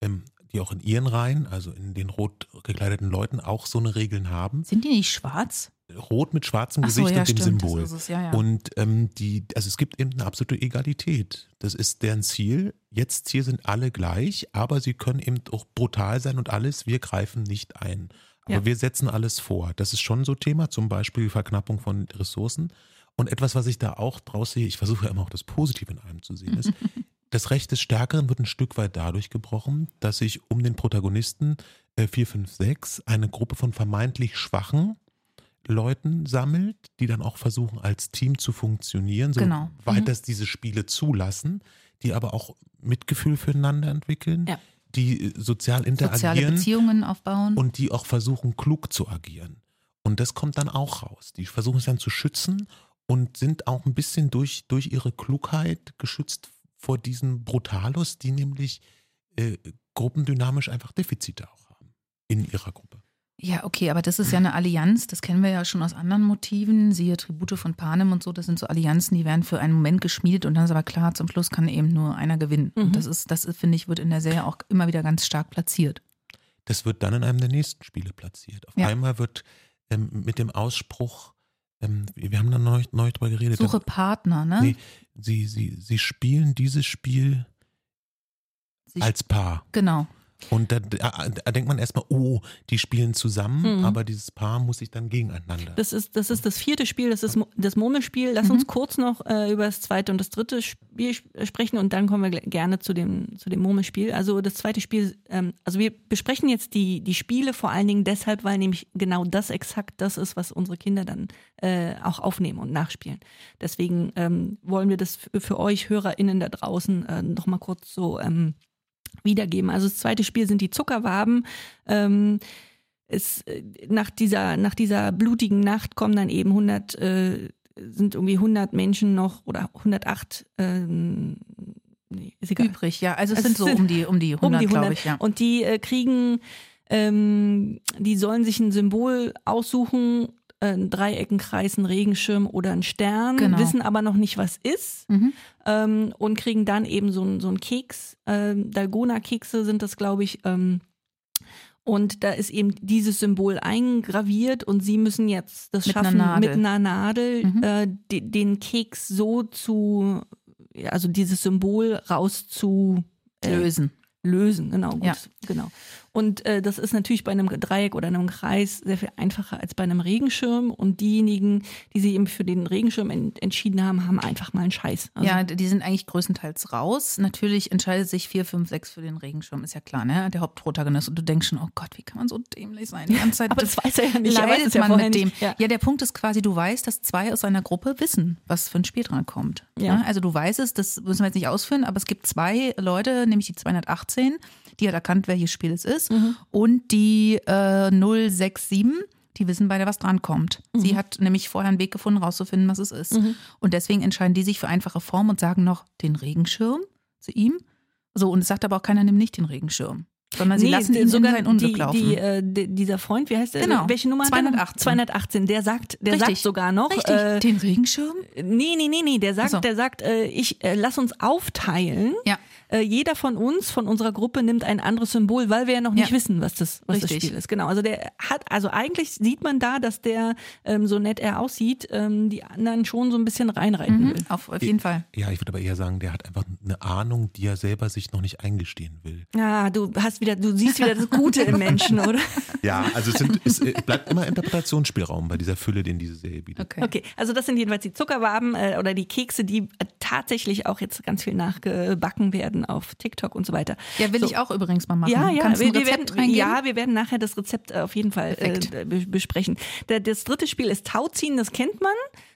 [SPEAKER 5] ähm, die auch in ihren Reihen, also in den rot gekleideten Leuten, auch so eine Regeln haben.
[SPEAKER 4] sind die nicht schwarz?
[SPEAKER 5] Rot mit schwarzem
[SPEAKER 4] Ach so,
[SPEAKER 5] Gesicht
[SPEAKER 4] ja,
[SPEAKER 5] und dem
[SPEAKER 4] stimmt,
[SPEAKER 5] Symbol.
[SPEAKER 4] Es, ja, ja.
[SPEAKER 5] Und ähm, die, also es gibt eben eine absolute Egalität. Das ist deren Ziel. Jetzt hier sind alle gleich, aber sie können eben auch brutal sein und alles. Wir greifen nicht ein. Aber
[SPEAKER 3] Ja.
[SPEAKER 5] wir setzen alles vor. Das ist schon so Thema, zum Beispiel die Verknappung von Ressourcen. Und etwas, was ich da auch draus sehe, ich versuche ja immer auch das Positive in allem zu sehen, ist, das Recht des Stärkeren wird ein Stück weit dadurch gebrochen, dass sich um den Protagonisten äh, 4, 5, 6 eine Gruppe von vermeintlich schwachen Leuten sammelt, die dann auch versuchen, als Team zu funktionieren, so
[SPEAKER 4] Genau.
[SPEAKER 5] weit
[SPEAKER 4] Mhm.
[SPEAKER 5] das diese Spiele zulassen, die aber auch Mitgefühl füreinander entwickeln,
[SPEAKER 3] Ja.
[SPEAKER 5] Die sozial
[SPEAKER 4] Soziale
[SPEAKER 5] interagieren
[SPEAKER 4] Beziehungen aufbauen.
[SPEAKER 5] und die auch versuchen, klug zu agieren. Und das kommt dann auch raus. Die versuchen es dann zu schützen und sind auch ein bisschen durch, durch ihre Klugheit geschützt vor diesen Brutalus, die nämlich äh, gruppendynamisch einfach Defizite auch haben in ihrer Gruppe.
[SPEAKER 4] Ja, okay, aber das ist ja eine Allianz, das kennen wir ja schon aus anderen Motiven, siehe Tribute von Panem und so, das sind so Allianzen, die werden für einen Moment geschmiedet und dann ist aber klar, zum Schluss kann eben nur einer gewinnen.
[SPEAKER 3] Mhm.
[SPEAKER 4] Und das ist, das finde ich, wird in der Serie auch immer wieder ganz stark platziert.
[SPEAKER 5] Das wird dann in einem der nächsten Spiele platziert. Auf
[SPEAKER 4] Ja.
[SPEAKER 5] einmal wird ähm, mit dem Ausspruch, ähm, wir haben da neu, neu drüber geredet,
[SPEAKER 4] Suche Partner, ne?
[SPEAKER 5] Nee, sie, sie, sie spielen dieses Spiel
[SPEAKER 4] Sie-
[SPEAKER 5] als Paar.
[SPEAKER 4] Genau.
[SPEAKER 5] Und da, da, da denkt man erstmal, oh, die spielen zusammen,
[SPEAKER 3] Mhm.
[SPEAKER 5] aber dieses Paar muss sich dann gegeneinander.
[SPEAKER 3] Das ist, das ist das vierte Spiel, das ist das Murmelspiel. Lass uns kurz noch äh, über das zweite und das dritte Spiel sp- sprechen und dann kommen wir gerne zu dem, zu dem Murmelspiel. Also das zweite Spiel, ähm, also wir besprechen jetzt die, die Spiele vor allen Dingen deshalb, weil nämlich genau das exakt das ist, was unsere Kinder dann äh, auch aufnehmen und nachspielen. Deswegen ähm, wollen wir das für, für euch HörerInnen da draußen äh, noch mal kurz so ähm, wiedergeben. Also das zweite Spiel sind die Zuckerwaben. Ähm, es, äh, nach dieser, nach dieser blutigen Nacht kommen dann eben 100, äh, sind irgendwie 100 Menschen noch oder 108, ähm, nee, ist egal.
[SPEAKER 4] Übrig, ja. Also es
[SPEAKER 3] Es
[SPEAKER 4] sind so
[SPEAKER 3] sind
[SPEAKER 4] um die, um die 100,
[SPEAKER 3] um die 100.
[SPEAKER 4] glaube ich, ja.
[SPEAKER 3] Und die äh, kriegen, ähm, die sollen sich ein Symbol aussuchen, äh, ein Dreieck, ein Kreis, ein Regenschirm oder ein Stern,
[SPEAKER 4] Genau.
[SPEAKER 3] wissen aber noch nicht, was ist
[SPEAKER 4] Mhm.
[SPEAKER 3] ähm, und kriegen dann eben so, ein- so einen Keks. Ähm, Dalgona-Kekse sind das, glaube ich. Ähm, und da ist eben dieses Symbol eingraviert und sie müssen jetzt das
[SPEAKER 4] Mit einer
[SPEAKER 3] schaffen,
[SPEAKER 4] Nadel.
[SPEAKER 3] mit einer Nadel
[SPEAKER 4] Mhm.
[SPEAKER 3] äh, de, den Keks so zu, also dieses Symbol rauszu äh,
[SPEAKER 4] Lösen.
[SPEAKER 3] lösen. Genau, gut,
[SPEAKER 4] Ja.
[SPEAKER 3] genau. Und äh, das ist natürlich bei einem Dreieck oder einem Kreis sehr viel einfacher als bei einem Regenschirm. Und diejenigen, die sich eben für den Regenschirm en entschieden haben, haben einfach mal einen Scheiß. Also,
[SPEAKER 4] ja, die sind eigentlich größtenteils raus. Natürlich entscheidet sich 4, 5, 6 für den Regenschirm, ist ja klar, ne? Der Hauptprotagonist. Und du denkst schon, oh Gott, wie kann man so dämlich sein? Die ganze Zeit
[SPEAKER 3] aber das weiß er ja nicht. Weiß
[SPEAKER 4] leidet
[SPEAKER 3] ja
[SPEAKER 4] man mit dem.
[SPEAKER 3] Ja.
[SPEAKER 4] Ja. der Punkt ist quasi, du weißt, dass zwei aus einer Gruppe wissen, was für ein Spiel dran kommt.
[SPEAKER 3] Ja.
[SPEAKER 4] Ja. Also du weißt es, das müssen wir jetzt nicht ausführen, aber es gibt zwei Leute, nämlich die 218, die hat erkannt, welches Spiel es ist,
[SPEAKER 3] Mhm.
[SPEAKER 4] und die äh, 067, die wissen beide, was dran kommt. Sie
[SPEAKER 3] Mhm.
[SPEAKER 4] hat nämlich vorher einen Weg gefunden, rauszufinden, was es ist. Und deswegen entscheiden die sich für einfache Form und sagen noch den Regenschirm zu ihm. So, und es sagt aber auch keiner, nimm nicht den Regenschirm. Sondern sie lassen ihn sogar in sein Unglück
[SPEAKER 3] die,
[SPEAKER 4] laufen.
[SPEAKER 3] Die, äh, die, dieser Freund, wie heißt der?
[SPEAKER 4] Genau.
[SPEAKER 3] Welche Nummer? hat der?
[SPEAKER 4] 218.
[SPEAKER 3] 218. Der sagt, der
[SPEAKER 4] Richtig.
[SPEAKER 3] sagt sogar noch.
[SPEAKER 4] Richtig,
[SPEAKER 3] Äh,
[SPEAKER 4] den Regenschirm?
[SPEAKER 3] nee, nee, nee, nee. Der sagt,
[SPEAKER 4] so.
[SPEAKER 3] der sagt, äh, ich äh, lass uns aufteilen.
[SPEAKER 4] Ja.
[SPEAKER 3] Äh, jeder von uns, von unserer Gruppe, nimmt ein anderes Symbol, weil wir ja noch nicht
[SPEAKER 4] Ja.
[SPEAKER 3] wissen, was das, was das. Spiel ist. Genau. Also der hat, also eigentlich sieht man da, dass der ähm, so nett er aussieht, ähm, die anderen schon so ein bisschen reinreiten
[SPEAKER 4] Mhm.
[SPEAKER 3] will.
[SPEAKER 4] Auf, auf jeden Fall.
[SPEAKER 5] Ja, ich würde aber eher sagen, der hat einfach eine Ahnung, die er selber sich noch nicht eingestehen will.
[SPEAKER 3] Ja, du hast wieder, du siehst wieder das Gute im Menschen, oder?
[SPEAKER 5] Ja, also es, sind, es äh, bleibt immer Interpretationsspielraum bei dieser Fülle, den diese Serie bietet.
[SPEAKER 4] Okay.
[SPEAKER 3] Okay, also das sind jedenfalls die Zuckerwaben äh, oder die Kekse, die tatsächlich auch jetzt ganz viel nachgebacken werden auf TikTok und so weiter.
[SPEAKER 4] Ja, will
[SPEAKER 3] so.
[SPEAKER 4] ich auch übrigens mal machen.
[SPEAKER 3] Ja, ja,
[SPEAKER 4] Kannst
[SPEAKER 3] wir,
[SPEAKER 4] ein
[SPEAKER 3] wir werden,
[SPEAKER 4] reingeben?
[SPEAKER 3] ja, wir werden nachher das Rezept äh, auf jeden Fall äh, be- besprechen. Der, das dritte Spiel ist Tauziehen, das kennt man.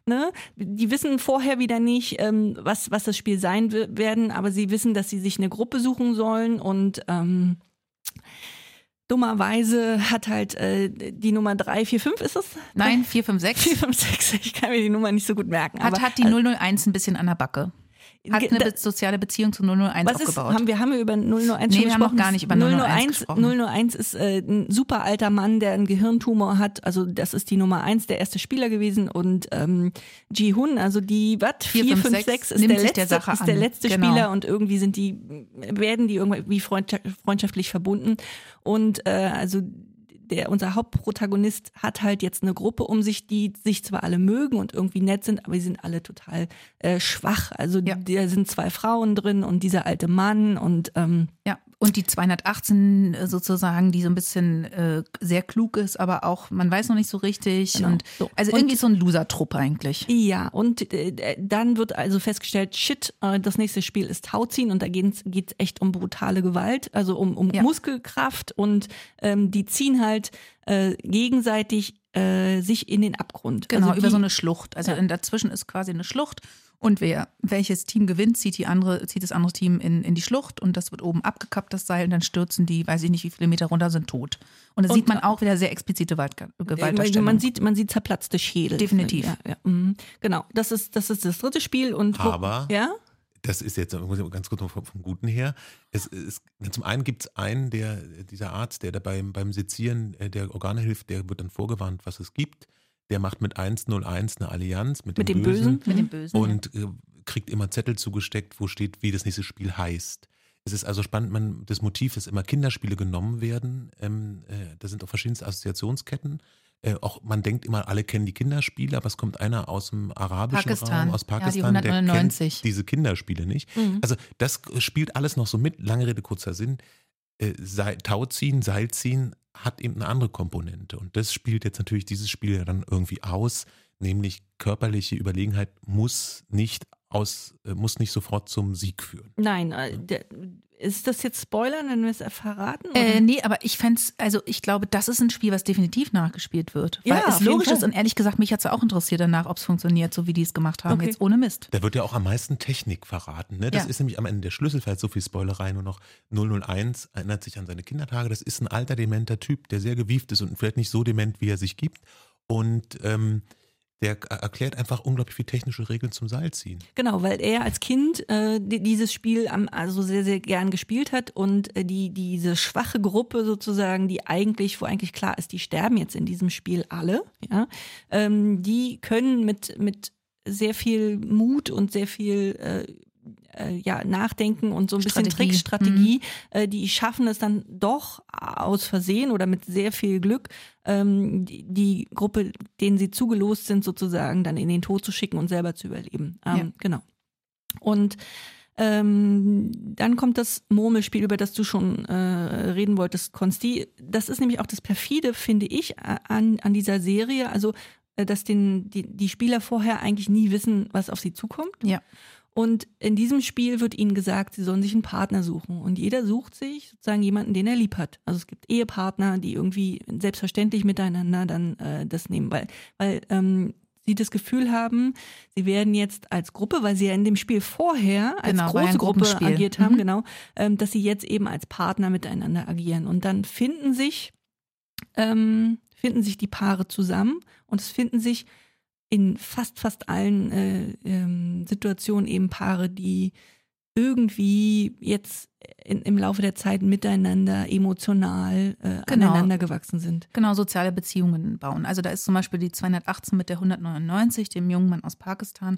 [SPEAKER 3] Ne? Die wissen vorher wieder nicht, ähm, was, was das Spiel sein werden, aber sie wissen, dass sie sich eine Gruppe suchen sollen und ähm, dummerweise hat halt äh, die Nummer 3, 4, 5 ist es?
[SPEAKER 4] Nein, 456.
[SPEAKER 3] 4, 5, 6, ich kann mir die Nummer nicht so gut merken.
[SPEAKER 4] Hat,
[SPEAKER 3] aber,
[SPEAKER 4] hat die 001 ein bisschen an der Backe. Hat eine
[SPEAKER 3] da-
[SPEAKER 4] soziale Beziehung zu 001
[SPEAKER 3] Was ist,
[SPEAKER 4] aufgebaut.
[SPEAKER 3] haben wir, haben wir über 001
[SPEAKER 4] Nee,
[SPEAKER 3] schon
[SPEAKER 4] wir
[SPEAKER 3] gesprochen?
[SPEAKER 4] haben noch gar nicht über 001 gesprochen.
[SPEAKER 3] 001 ist äh, ein super alter Mann, der einen Gehirntumor hat. Also das ist die Nummer 1, der erste Spieler gewesen. Und ähm, Ji-Hun, also die, was?
[SPEAKER 4] 4, 5, 6
[SPEAKER 3] ist, der letzte,
[SPEAKER 4] der
[SPEAKER 3] ist der letzte
[SPEAKER 4] Genau.
[SPEAKER 3] Spieler und irgendwie sind die, werden die irgendwie freundschaft- freundschaftlich verbunden. Und äh, also der, unser Hauptprotagonist hat halt jetzt eine Gruppe um sich, die sich zwar alle mögen und irgendwie nett sind, aber die sind alle total äh, schwach. Also
[SPEAKER 4] Ja.
[SPEAKER 3] da sind zwei Frauen drin und dieser alte Mann und ähm,
[SPEAKER 4] Ja, und die 218 äh, sozusagen, die so ein bisschen äh, sehr klug ist, aber auch, man weiß noch nicht so richtig.
[SPEAKER 3] Genau.
[SPEAKER 4] Und
[SPEAKER 3] So.
[SPEAKER 4] also
[SPEAKER 3] Und-
[SPEAKER 4] irgendwie so ein Loser-Trupp eigentlich.
[SPEAKER 3] Ja, und äh, dann wird also festgestellt, shit, äh, das nächste Spiel ist Tauziehen und da geht es echt um brutale Gewalt, also um, um
[SPEAKER 4] Ja.
[SPEAKER 3] Muskelkraft und ähm, die ziehen halt äh, gegenseitig äh, sich in den Abgrund.
[SPEAKER 4] Genau,
[SPEAKER 3] also
[SPEAKER 4] über
[SPEAKER 3] die,
[SPEAKER 4] so eine Schlucht. Also
[SPEAKER 3] Ja.
[SPEAKER 4] in dazwischen ist quasi eine Schlucht. Und wer, welches Team gewinnt, zieht, die andere, zieht das andere Team in, in die Schlucht und das wird oben abgekappt, das Seil, und dann stürzen die, weiß ich nicht, wie viele Meter runter, sind tot. Und da
[SPEAKER 3] Und-
[SPEAKER 4] sieht man auch wieder sehr explizite Gewalt,
[SPEAKER 3] äh,
[SPEAKER 4] Gewaltdarstellung.
[SPEAKER 3] man sieht, man sieht zerplatzte Schädel.
[SPEAKER 4] Definitiv.
[SPEAKER 3] Ja, ja, mhm. Genau, das ist, das ist das dritte Spiel und wo-
[SPEAKER 5] Aber-
[SPEAKER 3] ja,
[SPEAKER 5] Das ist jetzt muss ich ganz kurz noch vom, vom Guten her. Es, es, zum einen gibt es einen, der, dieser Arzt, der da beim, beim Sezieren äh, der Organe hilft, der wird dann vorgewarnt, was es gibt. Der macht mit 101 eine Allianz mit,
[SPEAKER 3] Mit
[SPEAKER 5] dem,
[SPEAKER 3] dem Bösen.
[SPEAKER 4] mit dem Bösen.
[SPEAKER 5] und äh, kriegt immer Zettel zugesteckt, wo steht, wie das nächste Spiel heißt. Es ist also spannend, man, das Motiv ist immer Kinderspiele genommen werden. Ähm, äh, da sind auch verschiedenste Assoziationsketten. Äh, auch man denkt immer, alle kennen die Kinderspiele, aber es kommt einer aus dem arabischen
[SPEAKER 4] Pakistan.
[SPEAKER 5] Raum, aus
[SPEAKER 4] Ja, die
[SPEAKER 5] Pakistan, der
[SPEAKER 4] 199.
[SPEAKER 5] kennt diese Kinderspiele nicht.
[SPEAKER 3] Mhm.
[SPEAKER 5] Also das spielt alles noch so mit. Lange Rede, kurzer Sinn. Äh, Seil, Tauziehen, Seilziehen hat eben eine andere Komponente. Und das spielt jetzt natürlich dieses Spiel ja dann irgendwie aus, nämlich körperliche Überlegenheit muss nicht aus, äh, muss nicht sofort zum Sieg führen.
[SPEAKER 3] nein, äh, der, ist das jetzt Spoilern, wenn wir es verraten? oder?
[SPEAKER 4] Äh, nee, aber ich fände also ich glaube, das ist ein Spiel, was definitiv nachgespielt wird. Weil
[SPEAKER 3] Ja,
[SPEAKER 4] es logisch ist und ehrlich gesagt, mich hat es auch interessiert danach, ob es funktioniert, so wie die es gemacht haben,
[SPEAKER 3] Okay.
[SPEAKER 4] jetzt ohne Mist.
[SPEAKER 5] Da wird ja auch am meisten Technik verraten. Ne? Das
[SPEAKER 4] Ja.
[SPEAKER 5] ist nämlich am Ende der Schlüssel, vielleicht so viel Spoilerei nur noch. 001 erinnert sich an seine Kindertage. Das ist ein alter, dementer Typ, der sehr gewieft ist und vielleicht nicht so dement, wie er sich gibt. Und ähm, der erklärt einfach unglaublich viel technische Regeln zum Seilziehen.
[SPEAKER 3] Genau, weil er als Kind äh, di- dieses Spiel am, also sehr, sehr gern gespielt hat und äh, die, diese schwache Gruppe sozusagen, die eigentlich, wo eigentlich klar ist, die sterben jetzt in diesem Spiel alle, ja, ähm, die können mit, mit sehr viel Mut und sehr viel äh, äh, ja, Nachdenken und so ein bisschen
[SPEAKER 4] Strategie.
[SPEAKER 3] Trickstrategie, äh, die schaffen es dann doch aus Versehen oder mit sehr viel Glück, ähm, die, die Gruppe, denen sie zugelost sind, sozusagen dann in den Tod zu schicken und selber zu überleben. Ähm,
[SPEAKER 4] Ja.
[SPEAKER 3] Genau. Und ähm, dann kommt das Murmelspiel, über das du schon äh, reden wolltest, Konsti. Das ist nämlich auch das perfide, finde ich, an, an dieser Serie. Also, äh, dass den, die, die Spieler vorher eigentlich nie wissen, was auf sie zukommt.
[SPEAKER 4] Ja.
[SPEAKER 3] Und in diesem Spiel wird ihnen gesagt, sie sollen sich einen Partner suchen. Und jeder sucht sich sozusagen jemanden, den er lieb hat. Also es gibt Ehepartner, die irgendwie selbstverständlich miteinander dann äh, das nehmen, weil, weil ähm, sie das Gefühl haben, sie werden jetzt als Gruppe, weil sie ja in dem Spiel vorher als
[SPEAKER 4] Genau,
[SPEAKER 3] große Gruppe agiert haben,
[SPEAKER 4] Mhm.
[SPEAKER 3] genau, ähm, dass sie jetzt eben als Partner miteinander agieren. Und dann finden sich, ähm, finden sich die Paare zusammen und es finden sich in fast, fast allen äh, ähm, Situationen eben Paare, die irgendwie jetzt in, im Laufe der Zeit miteinander emotional äh,
[SPEAKER 4] Genau.
[SPEAKER 3] aneinander gewachsen sind.
[SPEAKER 4] Genau, soziale Beziehungen bauen. Also da ist zum Beispiel die 218 mit der 199, dem jungen Mann aus Pakistan.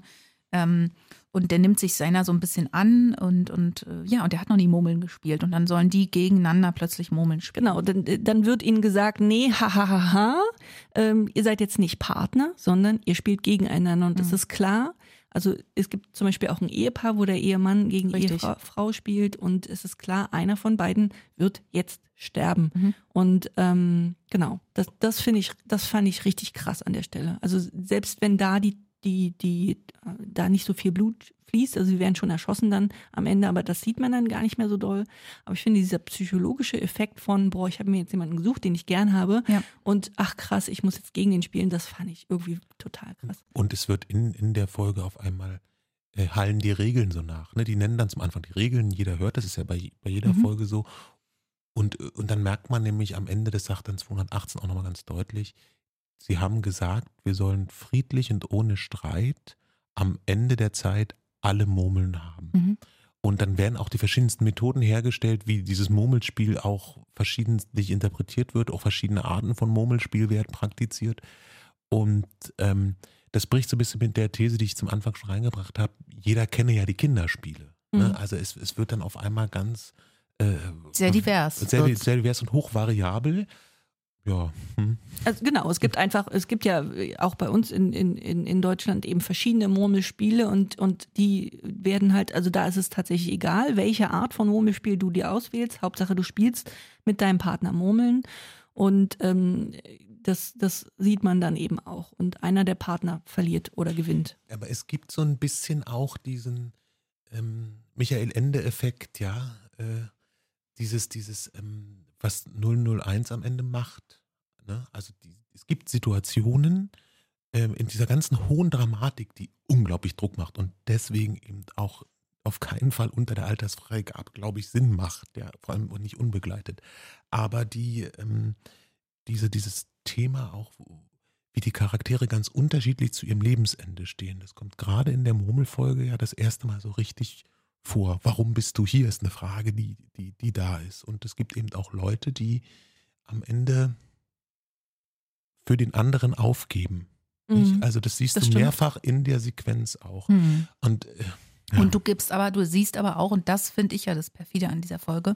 [SPEAKER 4] Ähm, und der nimmt sich seiner so ein bisschen an und, und äh, ja, und der hat noch nie Murmeln gespielt. Und dann sollen die gegeneinander plötzlich Murmeln spielen.
[SPEAKER 3] Genau, dann, dann wird ihnen gesagt, nee, hahaha, ha, ha, ha, ähm, ihr seid jetzt nicht Partner, sondern ihr spielt gegeneinander und
[SPEAKER 4] Mhm.
[SPEAKER 3] ist klar. Also es gibt zum Beispiel auch ein Ehepaar, wo der Ehemann gegen die. Ehefrau Frau spielt und es ist klar, einer von beiden wird jetzt sterben.
[SPEAKER 4] Mhm.
[SPEAKER 3] Und ähm, genau, das, das finde ich, das fand ich richtig krass an der Stelle. Also selbst wenn da die, die, die, äh, da nicht so viel Blut fließt, also sie werden schon erschossen dann am Ende, aber das sieht man dann gar nicht mehr so doll. Aber ich finde dieser psychologische Effekt von, boah, ich habe mir jetzt jemanden gesucht, den ich gern habe
[SPEAKER 4] Ja.
[SPEAKER 3] und ach krass, ich muss jetzt gegen den spielen, das fand ich irgendwie total krass.
[SPEAKER 5] Und es wird in, in der Folge auf einmal äh, hallen die Regeln so nach. Ne? Die nennen dann zum Anfang die Regeln, jeder hört, das ist ja bei, bei jeder
[SPEAKER 4] Mhm.
[SPEAKER 5] Folge so. Und, äh, und dann merkt man nämlich am Ende, das sagt dann 218 auch nochmal ganz deutlich, sie haben gesagt, wir sollen friedlich und ohne Streit am Ende der Zeit alle Murmeln haben.
[SPEAKER 4] Mhm.
[SPEAKER 5] Und dann werden auch die verschiedensten Methoden hergestellt, wie dieses Murmelspiel auch verschiedentlich interpretiert wird. Auch verschiedene Arten von Murmelspiel werden praktiziert. Und ähm, das bricht so ein bisschen mit der These, die ich zum Anfang schon reingebracht habe. Jeder kenne ja die Kinderspiele.
[SPEAKER 3] Mhm.
[SPEAKER 5] Ne? Also es, es wird dann auf einmal ganz äh,
[SPEAKER 4] Sehr divers.
[SPEAKER 5] sehr, sehr divers und hochvariabel. Ja, hm.
[SPEAKER 3] Also genau, es gibt einfach, es gibt ja auch bei uns in, in, in Deutschland eben verschiedene Murmelspiele und, und die werden halt, also da ist es tatsächlich egal, welche Art von Murmelspiel du dir auswählst. Hauptsache du spielst mit deinem Partner Murmeln und ähm, das, das sieht man dann eben auch. Und einer der Partner verliert oder gewinnt.
[SPEAKER 5] Aber es gibt so ein bisschen auch diesen ähm, Michael Ende-Effekt, ja. Äh, dieses, dieses, ähm, was 001 am Ende macht. Ne? Also die, es gibt Situationen ähm, in dieser ganzen hohen Dramatik, die unglaublich Druck macht und deswegen eben auch auf keinen Fall unter der Altersfreigabe, glaube ich, Sinn macht, ja, vor allem und nicht unbegleitet. Aber die, ähm, diese, dieses Thema auch, wie die Charaktere ganz unterschiedlich zu ihrem Lebensende stehen. Das kommt gerade in der Murmelfolge ja das erste Mal so richtig vor. Warum bist du hier? Ist eine Frage, die, die, die da ist. Und es gibt eben auch Leute, die am Ende für den anderen aufgeben.
[SPEAKER 3] Mhm.
[SPEAKER 5] Also das siehst
[SPEAKER 3] Das
[SPEAKER 5] du mehrfach in der Sequenz auch.
[SPEAKER 4] Mhm.
[SPEAKER 5] Und, äh, ja.
[SPEAKER 4] Und du gibst aber, du siehst aber auch, und das finde ich ja das perfide an dieser Folge,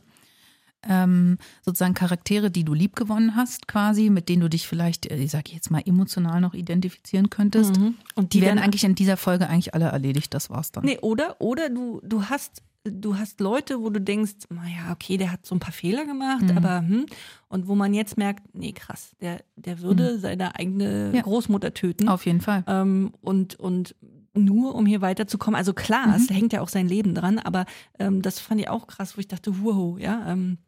[SPEAKER 4] ähm, sozusagen Charaktere, die du liebgewonnen hast, quasi, mit denen du dich vielleicht, äh, ich sage jetzt mal, emotional noch identifizieren könntest.
[SPEAKER 3] Mhm. Und
[SPEAKER 4] Die werden
[SPEAKER 3] dann-
[SPEAKER 4] eigentlich in dieser Folge eigentlich alle erledigt, das war's dann.
[SPEAKER 3] Nee, oder, oder du, du hast, du hast Leute, wo du denkst, naja, okay, der hat so ein paar Fehler gemacht,
[SPEAKER 4] Mhm.
[SPEAKER 3] aber hm, und wo man jetzt merkt, nee, krass, der, der würde seine eigene
[SPEAKER 4] Mhm. Ja.
[SPEAKER 3] Großmutter töten.
[SPEAKER 4] Auf jeden Fall.
[SPEAKER 3] Ähm, und, und nur um hier weiterzukommen. Also klar,
[SPEAKER 4] Mhm.
[SPEAKER 3] es hängt ja auch sein Leben dran, aber ähm, das fand ich auch krass, wo ich dachte, wow, ja. Ähm,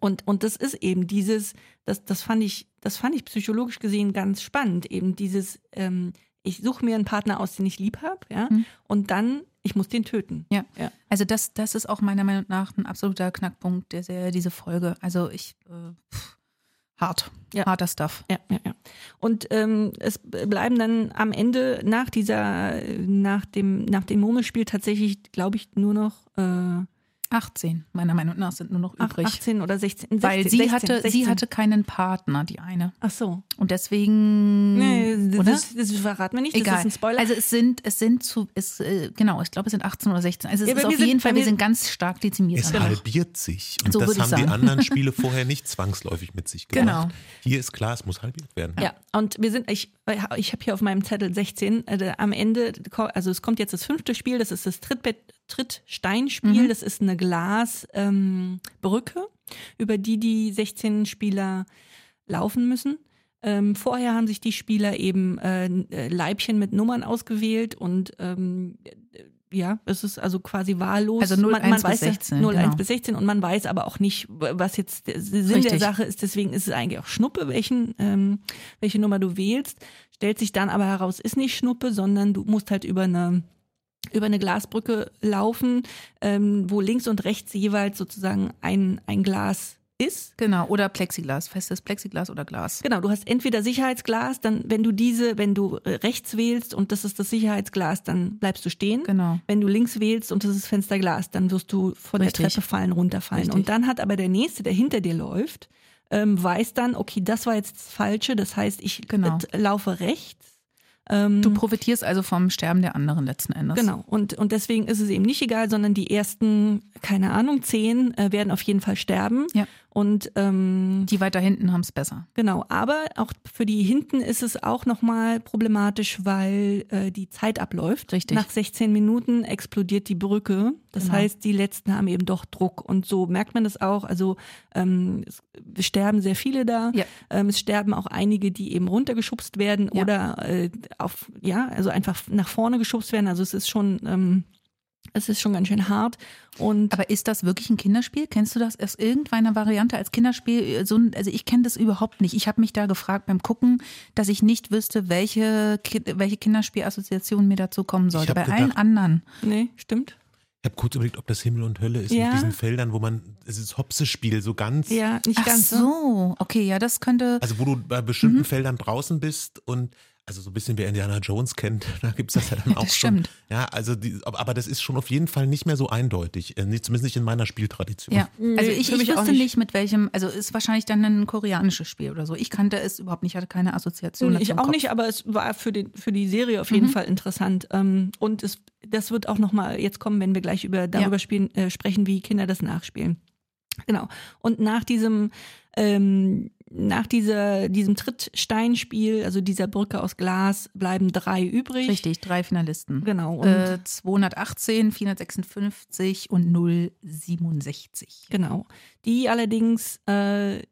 [SPEAKER 3] und, und das ist eben dieses, das, das fand ich, das fand ich psychologisch gesehen ganz spannend, eben dieses, ähm, ich suche mir einen Partner aus, den ich lieb habe, ja,
[SPEAKER 4] Mhm.
[SPEAKER 3] und dann, ich muss den töten.
[SPEAKER 4] Ja.
[SPEAKER 3] Ja.
[SPEAKER 4] Also das, das ist auch meiner Meinung nach ein absoluter Knackpunkt der Serie, diese Folge. Also ich, äh, pff, hart,
[SPEAKER 3] Ja.
[SPEAKER 4] harter Stuff.
[SPEAKER 3] Ja, ja, ja. Und ähm, es bleiben dann am Ende nach dieser, nach dem, nach dem Murmelspiel tatsächlich, glaube ich, nur noch äh,
[SPEAKER 4] 18, meiner Meinung nach, sind nur noch
[SPEAKER 3] ach,
[SPEAKER 4] übrig.
[SPEAKER 3] 18 oder 16. 16
[SPEAKER 4] Weil sie
[SPEAKER 3] 16,
[SPEAKER 4] hatte,
[SPEAKER 3] 16.
[SPEAKER 4] sie hatte keinen Partner, die eine.
[SPEAKER 3] Ach so.
[SPEAKER 4] Und deswegen.
[SPEAKER 3] Nee,
[SPEAKER 4] Hm, oder?
[SPEAKER 3] das, das verraten wir nicht. Das
[SPEAKER 4] Egal.
[SPEAKER 3] ist ein Spoiler.
[SPEAKER 4] Also es sind, es sind zu, es, äh, genau, ich glaube es sind 18 oder 16. Also es
[SPEAKER 3] Ja,
[SPEAKER 4] ist auf
[SPEAKER 3] sind-
[SPEAKER 4] jeden Fall, wir sind ganz stark dezimiert.
[SPEAKER 5] Es
[SPEAKER 4] danach.
[SPEAKER 5] halbiert sich. Und
[SPEAKER 4] So
[SPEAKER 5] das
[SPEAKER 4] würde ich
[SPEAKER 5] haben die
[SPEAKER 4] sagen.
[SPEAKER 5] anderen Spiele vorher nicht zwangsläufig mit sich gemacht.
[SPEAKER 4] Genau.
[SPEAKER 5] Hier ist klar, es muss halbiert werden.
[SPEAKER 3] Ja, und wir sind, ich, ich habe hier auf meinem Zettel 16, äh, am Ende, also es kommt jetzt das fünfte Spiel, das ist das Trittbett, Trittsteinspiel,
[SPEAKER 4] Mhm.
[SPEAKER 3] das ist eine Glasbrücke, ähm, Brücke, über die die 16 Spieler laufen müssen. Ähm, vorher haben sich die Spieler eben äh, äh, Leibchen mit Nummern ausgewählt und ähm, äh, ja, es ist also quasi wahllos.
[SPEAKER 4] Also 0, 1 bis
[SPEAKER 3] weiß ja-
[SPEAKER 4] 16,
[SPEAKER 3] 0, 1
[SPEAKER 4] genau.
[SPEAKER 3] bis 16 und man weiß aber auch nicht, was jetzt der Sinn der
[SPEAKER 4] Richtig.
[SPEAKER 3] Sache ist. Deswegen ist es eigentlich auch Schnuppe, welchen, ähm, welche Nummer du wählst. Stellt sich dann aber heraus, ist nicht Schnuppe, sondern du musst halt über eine über eine Glasbrücke laufen, ähm, wo links und rechts jeweils sozusagen ein, ein Glas ist.
[SPEAKER 4] Genau, oder Plexiglas, festes Plexiglas oder Glas.
[SPEAKER 3] Genau, du hast entweder Sicherheitsglas, dann wenn du diese, wenn du rechts wählst und das ist das Sicherheitsglas, dann bleibst du stehen.
[SPEAKER 4] Genau.
[SPEAKER 3] Wenn du links wählst und das ist Fensterglas, dann wirst du von
[SPEAKER 4] Richtig.
[SPEAKER 3] der Treppe fallen, runterfallen.
[SPEAKER 4] Richtig.
[SPEAKER 3] Und dann hat aber der Nächste, der hinter dir läuft, ähm, weiß dann, okay, das war jetzt das Falsche, das heißt, ich
[SPEAKER 4] Genau.
[SPEAKER 3] äh, laufe rechts. Ähm,
[SPEAKER 4] Du profitierst also vom Sterben der anderen letzten Endes.
[SPEAKER 3] Genau, und, und deswegen ist es eben nicht egal, sondern die ersten, keine Ahnung, zehn äh, werden auf jeden Fall sterben.
[SPEAKER 4] Ja.
[SPEAKER 3] Und ähm,
[SPEAKER 4] Die weiter hinten haben es besser.
[SPEAKER 3] genau, aber auch für die hinten ist es auch nochmal problematisch, weil äh, die Zeit abläuft.
[SPEAKER 4] Richtig.
[SPEAKER 3] Nach 16 Minuten explodiert die Brücke. Das
[SPEAKER 4] Genau.
[SPEAKER 3] heißt, die letzten haben eben doch Druck. Und so merkt man das auch. Also ähm, es sterben sehr viele da.
[SPEAKER 4] Ja.
[SPEAKER 3] Ähm, es sterben auch einige, die eben runtergeschubst werden
[SPEAKER 4] Ja.
[SPEAKER 3] oder äh, auf, ja, also einfach nach vorne geschubst werden. Also es ist schon, ähm, es ist schon ganz schön hart. Und
[SPEAKER 4] Aber ist das wirklich ein Kinderspiel? Kennst du das aus irgendeiner Variante als Kinderspiel? So, ein- also ich kenne das überhaupt nicht. Ich habe mich da gefragt beim Gucken, dass ich nicht wüsste, welche, welche Kinderspielassoziation mir dazu kommen sollte. Bei
[SPEAKER 5] gedacht-
[SPEAKER 4] allen anderen.
[SPEAKER 3] nee, stimmt.
[SPEAKER 5] Ich habe kurz überlegt, ob das Himmel und Hölle ist
[SPEAKER 3] Ja.
[SPEAKER 5] mit diesen Feldern, wo man, es ist Hopse-Spiel, so ganz.
[SPEAKER 3] Ja, nicht
[SPEAKER 4] Ach
[SPEAKER 3] ganz
[SPEAKER 4] so, okay, ja, das könnte.
[SPEAKER 5] Also wo du bei
[SPEAKER 3] Mhm.
[SPEAKER 5] bestimmten Feldern draußen bist und also so ein bisschen wer Indiana Jones kennt, da gibt es das ja dann auch
[SPEAKER 4] Das
[SPEAKER 5] schon.
[SPEAKER 4] stimmt.
[SPEAKER 5] Ja, also die, aber das ist schon auf jeden Fall nicht mehr so eindeutig, äh, zumindest nicht in meiner Spieltradition.
[SPEAKER 4] Ja, also ich, ich
[SPEAKER 3] mich auch
[SPEAKER 4] wüsste
[SPEAKER 3] nicht.
[SPEAKER 4] nicht. mit welchem, also ist wahrscheinlich dann ein koreanisches Spiel oder so. Ich kannte es überhaupt nicht, hatte keine Assoziation dazu.
[SPEAKER 3] Ich auch
[SPEAKER 4] Kopf.
[SPEAKER 3] nicht, aber es war für, den, für die Serie auf jeden
[SPEAKER 4] Mhm.
[SPEAKER 3] Fall interessant. Ähm, und es, das wird auch nochmal jetzt kommen, wenn wir gleich über, darüber
[SPEAKER 4] Ja.
[SPEAKER 3] spielen, äh, sprechen, wie Kinder das nachspielen. Genau. Und nach diesem, ähm, nach dieser, diesem Trittsteinspiel, also dieser Brücke aus Glas, bleiben drei übrig.
[SPEAKER 4] Richtig, drei Finalisten.
[SPEAKER 3] Genau. Und
[SPEAKER 4] Äh, 218, 456 und 067.
[SPEAKER 3] genau. Die allerdings äh,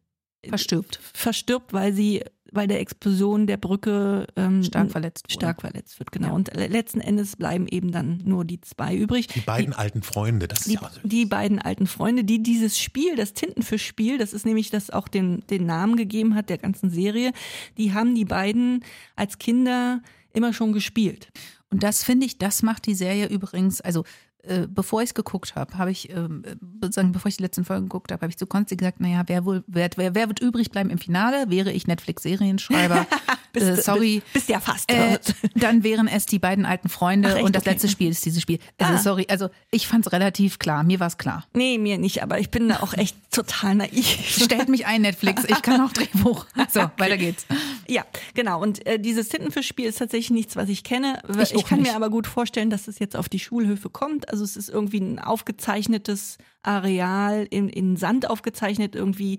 [SPEAKER 4] Verstirbt.
[SPEAKER 3] verstirbt, weil sie bei der Explosion der Brücke ähm,
[SPEAKER 4] Stark verletzt wurde.
[SPEAKER 3] stark verletzt wird. Genau.
[SPEAKER 4] Ja.
[SPEAKER 3] Und le- letzten Endes bleiben eben dann nur die zwei übrig.
[SPEAKER 5] Die beiden alten Freunde, das ist
[SPEAKER 3] die,
[SPEAKER 5] ja so.
[SPEAKER 3] die beiden alten Freunde, die dieses Spiel, das Tintenfischspiel, das ist nämlich das auch den, den Namen gegeben hat der ganzen Serie, die haben die beiden als Kinder immer schon gespielt.
[SPEAKER 4] Und das finde ich, das macht die Serie übrigens, also äh, bevor ich es geguckt habe, habe ich, ähm, sozusagen, bevor ich die letzten Folgen geguckt habe, habe ich zu Konsti gesagt, naja, wer wohl, wer, wer, wer wird übrig bleiben im Finale? Wäre ich Netflix-Serienschreiber? äh, sorry.
[SPEAKER 3] Bist ja fast.
[SPEAKER 4] Äh, dann wären es die beiden alten Freunde
[SPEAKER 3] Ach,
[SPEAKER 4] und das
[SPEAKER 3] Okay.
[SPEAKER 4] letzte Spiel ist dieses Spiel. Also
[SPEAKER 3] Ah.
[SPEAKER 4] sorry, also ich fand es relativ klar, mir war es klar.
[SPEAKER 3] nee, mir nicht, aber ich bin da auch echt total naiv.
[SPEAKER 4] Stellt mich ein, Netflix, ich kann auch Drehbuch. So, weiter geht's.
[SPEAKER 3] Ja, genau. Und äh, dieses Tintenfischspiel ist tatsächlich nichts, was ich kenne.
[SPEAKER 4] Ich
[SPEAKER 3] Ich, kann
[SPEAKER 4] nicht.
[SPEAKER 3] mir aber gut vorstellen, dass es jetzt auf die Schulhöfe kommt. Also es ist irgendwie ein aufgezeichnetes Areal, in, in Sand aufgezeichnet, irgendwie.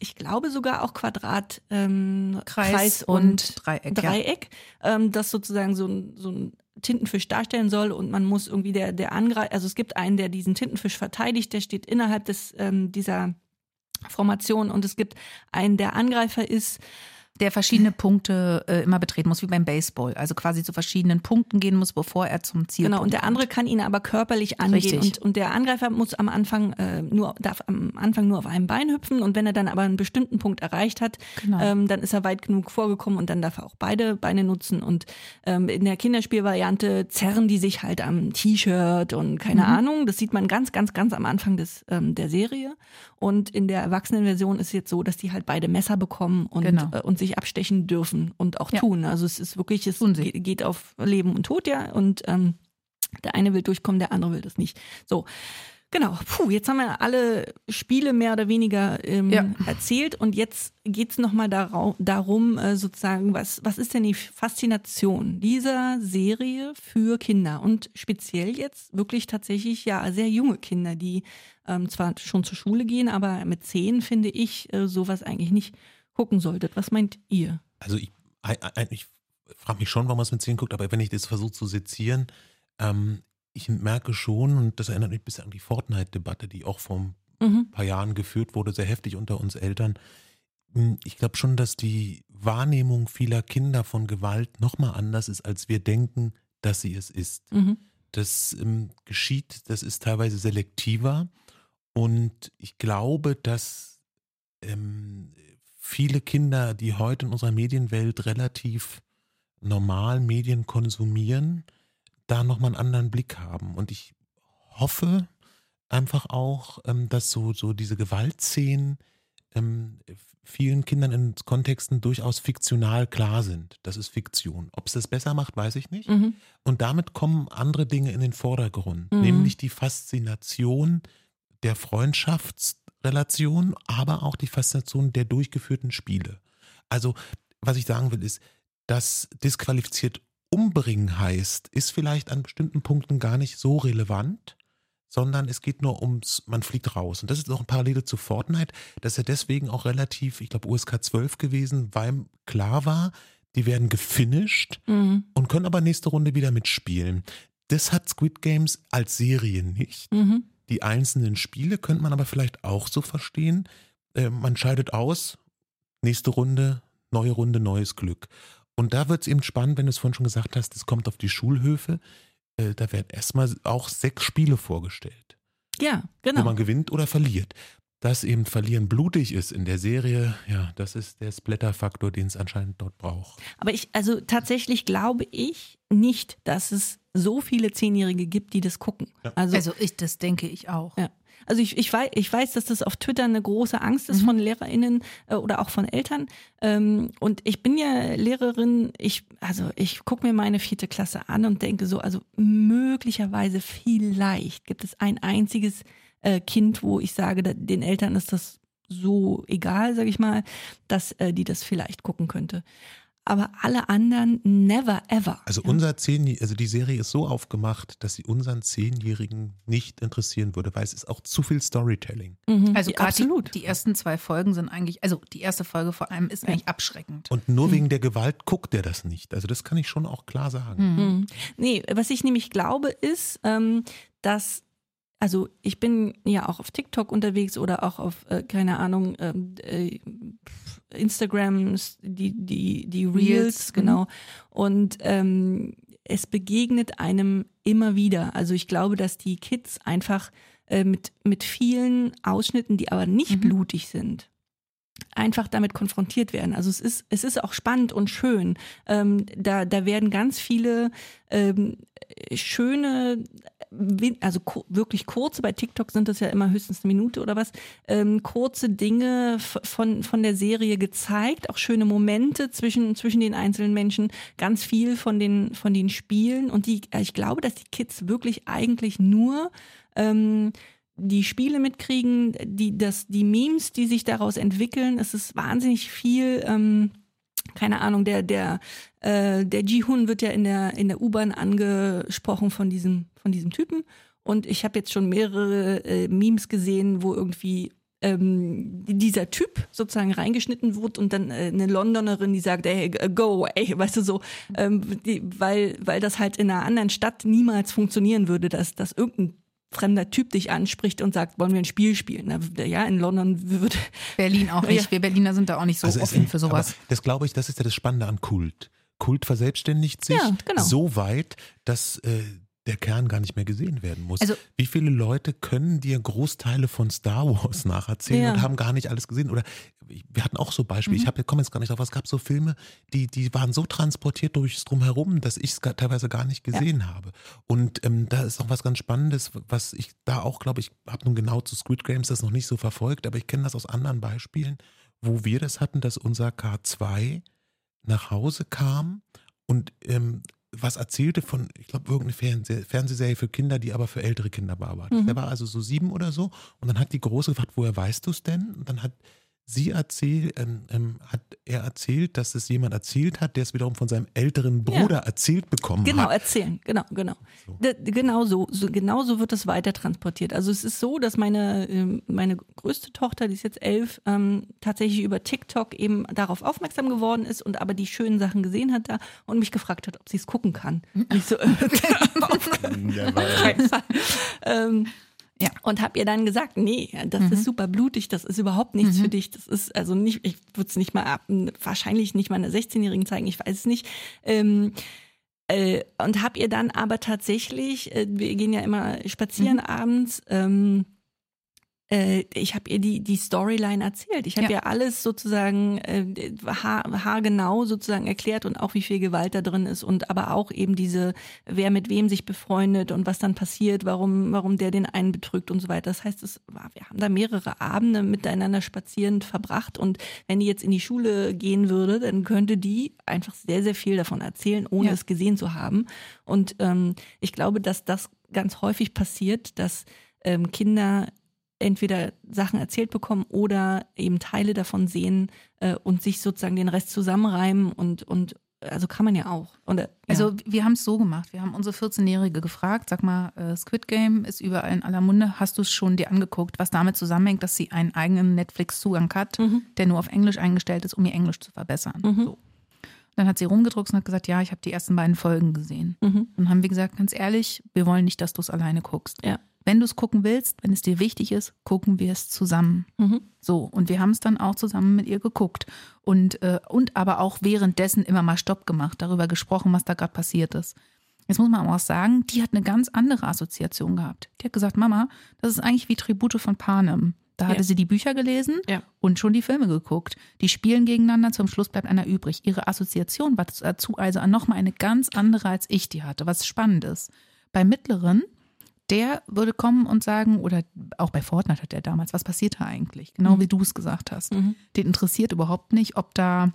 [SPEAKER 3] Ich glaube sogar auch Quadrat, ähm,
[SPEAKER 4] Kreis
[SPEAKER 3] Kreis,
[SPEAKER 4] und
[SPEAKER 3] und,
[SPEAKER 4] Dreieck, ja.
[SPEAKER 3] Dreieck ähm, das sozusagen so ein, so ein Tintenfisch darstellen soll und man muss irgendwie der, der Angreifer, also es gibt einen, der diesen Tintenfisch verteidigt, der steht innerhalb des, ähm, dieser Formation und es gibt einen, der Angreifer ist,
[SPEAKER 4] Der verschiedene Punkte äh, immer betreten muss, wie beim Baseball. Also quasi zu verschiedenen Punkten gehen muss, bevor er zum Ziel
[SPEAKER 3] Genau, und der andere kann ihn aber körperlich angehen. Und, und der Angreifer muss am Anfang äh, nur, darf am Anfang nur auf einem Bein hüpfen und wenn er dann aber einen bestimmten Punkt erreicht hat,
[SPEAKER 4] Genau.
[SPEAKER 3] ähm, dann ist er weit genug vorgekommen und dann darf er auch beide Beine nutzen. Und ähm, in der Kinderspielvariante zerren die sich halt am T-Shirt und keine
[SPEAKER 4] Mhm.
[SPEAKER 3] Ahnung. Das sieht man ganz, ganz, ganz am Anfang des, ähm, der Serie. Und in der Erwachsenenversion ist es jetzt so, dass die halt beide Messer bekommen und,
[SPEAKER 4] Genau.
[SPEAKER 3] äh, und sich abstechen dürfen und auch
[SPEAKER 4] Ja.
[SPEAKER 3] tun. Also es ist wirklich, es
[SPEAKER 4] Tun sie.
[SPEAKER 3] ge- geht auf Leben und Tod, ja. Und ähm, der eine will durchkommen, der andere will das nicht. So. Genau, puh, jetzt haben wir alle Spiele mehr oder weniger ähm,
[SPEAKER 4] Ja.
[SPEAKER 3] erzählt und jetzt geht's es nochmal darum, äh, sozusagen, was, was ist denn die Faszination dieser Serie für Kinder und speziell jetzt wirklich tatsächlich ja sehr junge Kinder, die ähm, zwar schon zur Schule gehen, aber mit zehn finde ich äh, sowas eigentlich nicht gucken solltet. Was meint ihr?
[SPEAKER 5] Also ich, ich frage mich schon, warum man es mit 10 guckt, aber wenn ich das versuche zu sezieren, ähm, ich merke schon, und das erinnert mich ein bisschen an die Fortnite-Debatte, die auch vor ein
[SPEAKER 3] Mhm.
[SPEAKER 5] paar Jahren geführt wurde, sehr heftig unter uns Eltern. Hm, Ich glaube schon, dass die Wahrnehmung vieler Kinder von Gewalt nochmal anders ist, als wir denken, dass sie es ist.
[SPEAKER 3] Mhm.
[SPEAKER 5] Das ähm, geschieht, das ist teilweise selektiver. Und ich glaube, dass ähm, viele Kinder, die heute in unserer Medienwelt relativ normal Medien konsumieren, da nochmal einen anderen Blick haben. Und ich hoffe, einfach auch, ähm, dass so, so diese Gewaltszenen ähm, vielen Kindern in Kontexten durchaus fiktional klar sind. Das ist Fiktion. Ob es das besser macht, weiß ich nicht.
[SPEAKER 3] Mhm.
[SPEAKER 5] Und damit kommen andere Dinge in den Vordergrund,
[SPEAKER 3] Mhm.
[SPEAKER 5] nämlich die Faszination der Freundschaftsrelation, aber auch die Faszination der durchgeführten Spiele. Also, was ich sagen will, ist, dass disqualifiziert umbringen heißt, ist vielleicht an bestimmten Punkten gar nicht so relevant, sondern es geht nur ums, man fliegt raus. Und das ist auch ein Parallele zu Fortnite. Das ist ja deswegen auch relativ, ich glaube, USK 12 gewesen, weil klar war, die werden gefinisht
[SPEAKER 3] Mhm.
[SPEAKER 5] und können aber nächste Runde wieder mitspielen. Das hat Squid Games als Serie nicht.
[SPEAKER 3] Mhm.
[SPEAKER 5] Die einzelnen Spiele könnte man aber vielleicht auch so verstehen. Äh, man scheidet aus, nächste Runde, neue Runde, neues Glück. Und da wird es eben spannend, wenn du es vorhin schon gesagt hast, es kommt auf die Schulhöfe. Äh, da werden erstmal auch sechs Spiele vorgestellt,
[SPEAKER 3] Ja,
[SPEAKER 5] wo
[SPEAKER 3] genau.
[SPEAKER 5] man gewinnt oder verliert. Dass eben Verlieren blutig ist in der Serie, ja, das ist der Splatter-Faktor, den es anscheinend dort braucht.
[SPEAKER 3] Aber ich, also tatsächlich glaube ich nicht, dass es so viele Zehnjährige gibt, die das gucken.
[SPEAKER 5] Ja.
[SPEAKER 3] Also,
[SPEAKER 4] Also ich, das denke ich auch.
[SPEAKER 3] Ja. Also ich, ich, weiß, ich weiß, dass das auf Twitter eine große Angst ist
[SPEAKER 4] Mhm.
[SPEAKER 3] von LehrerInnen äh, oder auch von Eltern. Ähm, und ich bin ja Lehrerin, ich, also ich gucke mir meine vierte Klasse an und denke so, also möglicherweise vielleicht gibt es ein einziges äh, Kind, wo ich sage, da, den Eltern ist das so egal, sage ich mal, dass äh, die das vielleicht gucken könnte. Aber alle anderen never ever.
[SPEAKER 5] Also
[SPEAKER 3] ja.
[SPEAKER 5] unser Zehn, also die Serie ist so aufgemacht, dass sie unseren Zehnjährigen nicht interessieren würde, weil es ist auch zu viel Storytelling.
[SPEAKER 3] Mhm.
[SPEAKER 4] Also
[SPEAKER 3] Ja, absolut.
[SPEAKER 4] die, die ersten zwei Folgen sind eigentlich, also die erste Folge vor allem ist eigentlich abschreckend.
[SPEAKER 5] Und nur wegen der Gewalt guckt er das nicht. Also das kann ich schon auch klar sagen.
[SPEAKER 3] Mhm. Nee, was ich nämlich glaube, ist, ähm, dass, also ich bin ja auch auf TikTok unterwegs oder auch auf, äh, keine Ahnung, ähm, äh, Instagrams, die, die, die Reels,
[SPEAKER 4] Reels, mhm.
[SPEAKER 3] genau. Und ähm, es begegnet einem immer wieder. Also ich glaube, dass die Kids einfach äh, mit, mit vielen Ausschnitten, die aber nicht
[SPEAKER 4] Mhm.
[SPEAKER 3] blutig sind, einfach damit konfrontiert werden. Also es ist, es ist auch spannend und schön. Ähm, da, da werden ganz viele ähm, schöne, also wirklich kurze, bei TikTok sind das ja immer höchstens eine Minute oder was, ähm, kurze Dinge von, von der Serie gezeigt, auch schöne Momente zwischen, zwischen den einzelnen Menschen, ganz viel von den, von den Spielen und die, ich glaube, dass die Kids wirklich eigentlich nur ähm, die Spiele mitkriegen, die, das, die Memes, die sich daraus entwickeln. Es ist wahnsinnig viel, ähm, keine Ahnung, der, der, äh, der Ji-Hun wird ja in der, in der U-Bahn angesprochen von diesem, von diesem Typen. Und ich habe jetzt schon mehrere äh, Memes gesehen, wo irgendwie ähm, dieser Typ sozusagen reingeschnitten wird und dann äh, eine Londonerin, die sagt, ey, go away, weißt du so, ähm, die, weil, weil das halt in einer anderen Stadt niemals funktionieren würde, dass, dass irgendein fremder Typ dich anspricht und sagt, wollen wir ein Spiel spielen? Na, Ja, in London würde
[SPEAKER 4] Berlin auch nicht.
[SPEAKER 3] Ja.
[SPEAKER 4] Wir Berliner sind da auch nicht so
[SPEAKER 5] Also
[SPEAKER 4] offen für sowas.
[SPEAKER 5] Das glaube ich, das ist ja das Spannende an Kult. Kult verselbstständigt sich
[SPEAKER 3] Ja, genau.
[SPEAKER 5] so weit, dass äh, der Kern gar nicht mehr gesehen werden muss.
[SPEAKER 4] Also-
[SPEAKER 5] Wie viele Leute können dir Großteile von Star Wars nacherzählen
[SPEAKER 3] Ja.
[SPEAKER 5] und haben gar nicht alles gesehen? Oder wir hatten auch so Beispiele, ich
[SPEAKER 3] Mhm.
[SPEAKER 5] habe komme jetzt gar nicht drauf, es gab so Filme, die, die waren so transportiert durchs Drumherum, dass ich es teilweise gar nicht gesehen habe. Und ähm, da ist auch was ganz Spannendes, was ich da auch glaube, ich habe nun genau zu Squid Games das noch nicht so verfolgt, aber ich kenne das aus anderen Beispielen, wo wir das hatten, dass unser K2 nach Hause kam und ähm, was erzählte von, ich glaube, irgendeine Fernseh Fernsehserie für Kinder, die aber für ältere Kinder bearbeitet.
[SPEAKER 3] Mhm.
[SPEAKER 5] Der war also so sieben oder so. Und dann hat die Große gefragt, woher weißt du es denn? Und dann hat sie erzählt, ähm, ähm, hat er erzählt, dass es jemand erzählt hat, der es wiederum von seinem älteren
[SPEAKER 3] Ja.
[SPEAKER 5] Bruder erzählt bekommen
[SPEAKER 3] Genau,
[SPEAKER 5] hat.
[SPEAKER 3] erzählen, genau, genau.
[SPEAKER 5] So.
[SPEAKER 3] Genau so, so, genau so wird das weiter transportiert. Also es ist so, dass meine, ähm, meine größte Tochter, die ist jetzt elf, ähm, tatsächlich über TikTok eben darauf aufmerksam geworden ist und aber die schönen Sachen gesehen hat da und mich gefragt hat, ob sie es gucken kann. Und ich so, äh, auf keinen Fall.
[SPEAKER 4] Ja.
[SPEAKER 3] Und habe ihr dann gesagt, nee, das ist super blutig, das ist überhaupt nichts für dich. Das ist also nicht, ich würde es nicht mal ab, wahrscheinlich nicht mal einer 16-Jährigen zeigen, ich weiß es nicht. Ähm, äh, und habe ihr dann aber tatsächlich, äh, wir gehen ja immer spazieren abends, ähm, äh, ich habe ihr die, die Storyline erzählt. Ich habe
[SPEAKER 4] Ja.
[SPEAKER 3] ihr alles sozusagen äh, haar, haargenau sozusagen erklärt und auch wie viel Gewalt da drin ist und aber auch eben diese, wer mit wem sich befreundet und was dann passiert, warum, warum der den einen betrügt und so weiter. Das heißt, es war, wir haben da mehrere Abende miteinander spazierend verbracht und wenn die jetzt in die Schule gehen würde, dann könnte die einfach sehr, sehr viel davon erzählen, ohne
[SPEAKER 4] Ja.
[SPEAKER 3] es gesehen zu haben. Und ähm, ich glaube, dass das ganz häufig passiert, dass ähm, Kinder entweder Sachen erzählt bekommen oder eben Teile davon sehen äh, und sich sozusagen den Rest zusammenreimen und, und also kann man ja auch. Und, äh,
[SPEAKER 4] Also wir haben es so gemacht. Wir haben unsere 14-Jährige gefragt, sag mal, äh, Squid Game ist überall in aller Munde. Hast du es schon dir angeguckt, was damit zusammenhängt, dass sie einen eigenen Netflix-Zugang hat,
[SPEAKER 3] Mhm.
[SPEAKER 4] der nur auf Englisch eingestellt ist, um ihr Englisch zu verbessern?
[SPEAKER 3] Mhm.
[SPEAKER 4] So. Dann hat sie rumgedruckt und hat gesagt, ja, ich habe die ersten beiden Folgen gesehen.
[SPEAKER 3] Mhm.
[SPEAKER 4] Dann haben wir gesagt, ganz ehrlich, wir wollen nicht, dass du es alleine guckst.
[SPEAKER 3] Ja.
[SPEAKER 4] Wenn du es gucken willst, wenn es dir wichtig ist, gucken wir es zusammen.
[SPEAKER 3] Mhm.
[SPEAKER 4] So, und wir haben es dann auch zusammen mit ihr geguckt. Und, äh, und aber auch währenddessen immer mal Stopp gemacht, darüber gesprochen, was da gerade passiert ist. Jetzt muss man aber auch sagen, die hat eine ganz andere Assoziation gehabt. Die hat gesagt, Mama, das ist eigentlich wie Tribute von Panem. Da
[SPEAKER 3] Ja.
[SPEAKER 4] hatte sie die Bücher gelesen
[SPEAKER 3] Ja.
[SPEAKER 4] und schon die Filme geguckt. Die spielen gegeneinander, zum Schluss bleibt einer übrig. Ihre Assoziation war dazu also nochmal eine ganz andere, als ich die hatte, was spannend ist. Bei Mittleren, der würde kommen und sagen, oder auch bei Fortnite hat er damals, was passiert da eigentlich? Genau
[SPEAKER 3] Mhm.
[SPEAKER 4] wie du es gesagt hast.
[SPEAKER 3] Mhm.
[SPEAKER 4] Den interessiert überhaupt nicht, ob da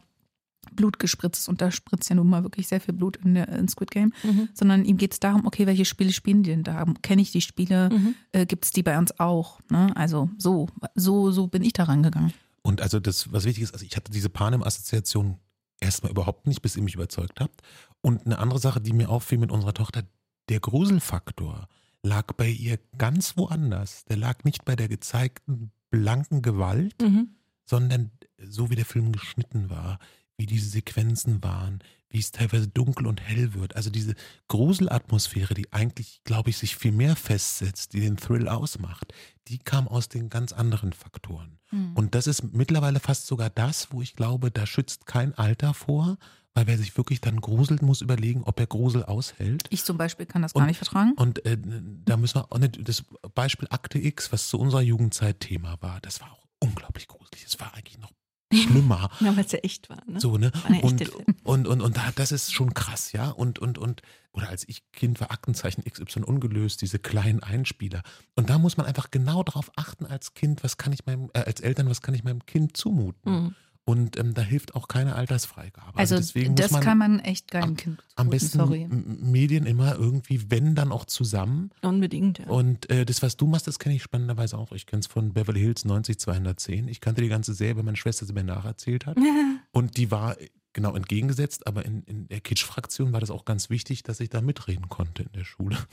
[SPEAKER 4] Blut gespritzt ist und da spritzt ja nun mal wirklich sehr viel Blut in, der, in Squid Game,
[SPEAKER 3] Mhm.
[SPEAKER 4] sondern ihm geht es darum, okay, welche Spiele spielen die denn da? Kenne ich die Spiele?
[SPEAKER 3] Mhm.
[SPEAKER 4] Äh, Gibt es die bei uns auch? Ne? Also so, so, so bin ich da rangegangen.
[SPEAKER 5] Und also das, was wichtig ist, also ich hatte diese Panem-Assoziation erstmal überhaupt nicht, bis ihr mich überzeugt habt. Und eine andere Sache, die mir auffiel mit unserer Tochter, der Gruselfaktor lag bei ihr ganz woanders. Der lag nicht bei der gezeigten blanken Gewalt,
[SPEAKER 3] Mhm.
[SPEAKER 5] sondern so wie der Film geschnitten war, wie diese Sequenzen waren, wie es teilweise dunkel und hell wird. Also diese Gruselatmosphäre, die eigentlich, glaube ich, sich viel mehr festsetzt, die den Thrill ausmacht, die kam aus den ganz anderen Faktoren. Und das ist mittlerweile fast sogar das, wo ich glaube, da schützt kein Alter vor, weil wer sich wirklich dann gruselt, muss überlegen, ob er Grusel aushält.
[SPEAKER 4] Ich zum Beispiel kann das gar
[SPEAKER 5] Und-
[SPEAKER 4] nicht vertragen.
[SPEAKER 5] Und äh, da müssen wir auch nicht, das Beispiel Akte X, was zu unserer Jugendzeit Thema war, das war auch unglaublich gruselig. Das war eigentlich noch schlimmer.
[SPEAKER 3] Ja, weil es ja echt war. Ne?
[SPEAKER 5] So, ne?
[SPEAKER 3] War
[SPEAKER 5] Und, und, und, und da, das ist schon krass, ja. Und, und, und, oder als ich Kind war, Aktenzeichen XY ungelöst, diese kleinen Einspieler. Und da muss man einfach genau darauf achten als Kind, was kann ich meinem, äh, als Eltern, was kann ich meinem Kind zumuten.
[SPEAKER 3] Mhm.
[SPEAKER 5] Und ähm, da hilft auch keine Altersfreigabe.
[SPEAKER 4] Also,
[SPEAKER 5] deswegen
[SPEAKER 4] das
[SPEAKER 5] muss man
[SPEAKER 4] kann man echt keinem Kind
[SPEAKER 5] am besten
[SPEAKER 4] sorry.
[SPEAKER 5] Medien immer irgendwie, wenn dann auch zusammen.
[SPEAKER 3] Unbedingt, ja.
[SPEAKER 5] Und äh, das, was du machst, das kenne ich spannenderweise auch. Ich kenne es von Beverly Hills 90210. Ich kannte die ganze Serie, weil meine Schwester sie mir nacherzählt hat. Und die war äh, genau entgegengesetzt, aber in, in der Kitsch-Fraktion war das auch ganz wichtig, dass ich da mitreden konnte in der Schule.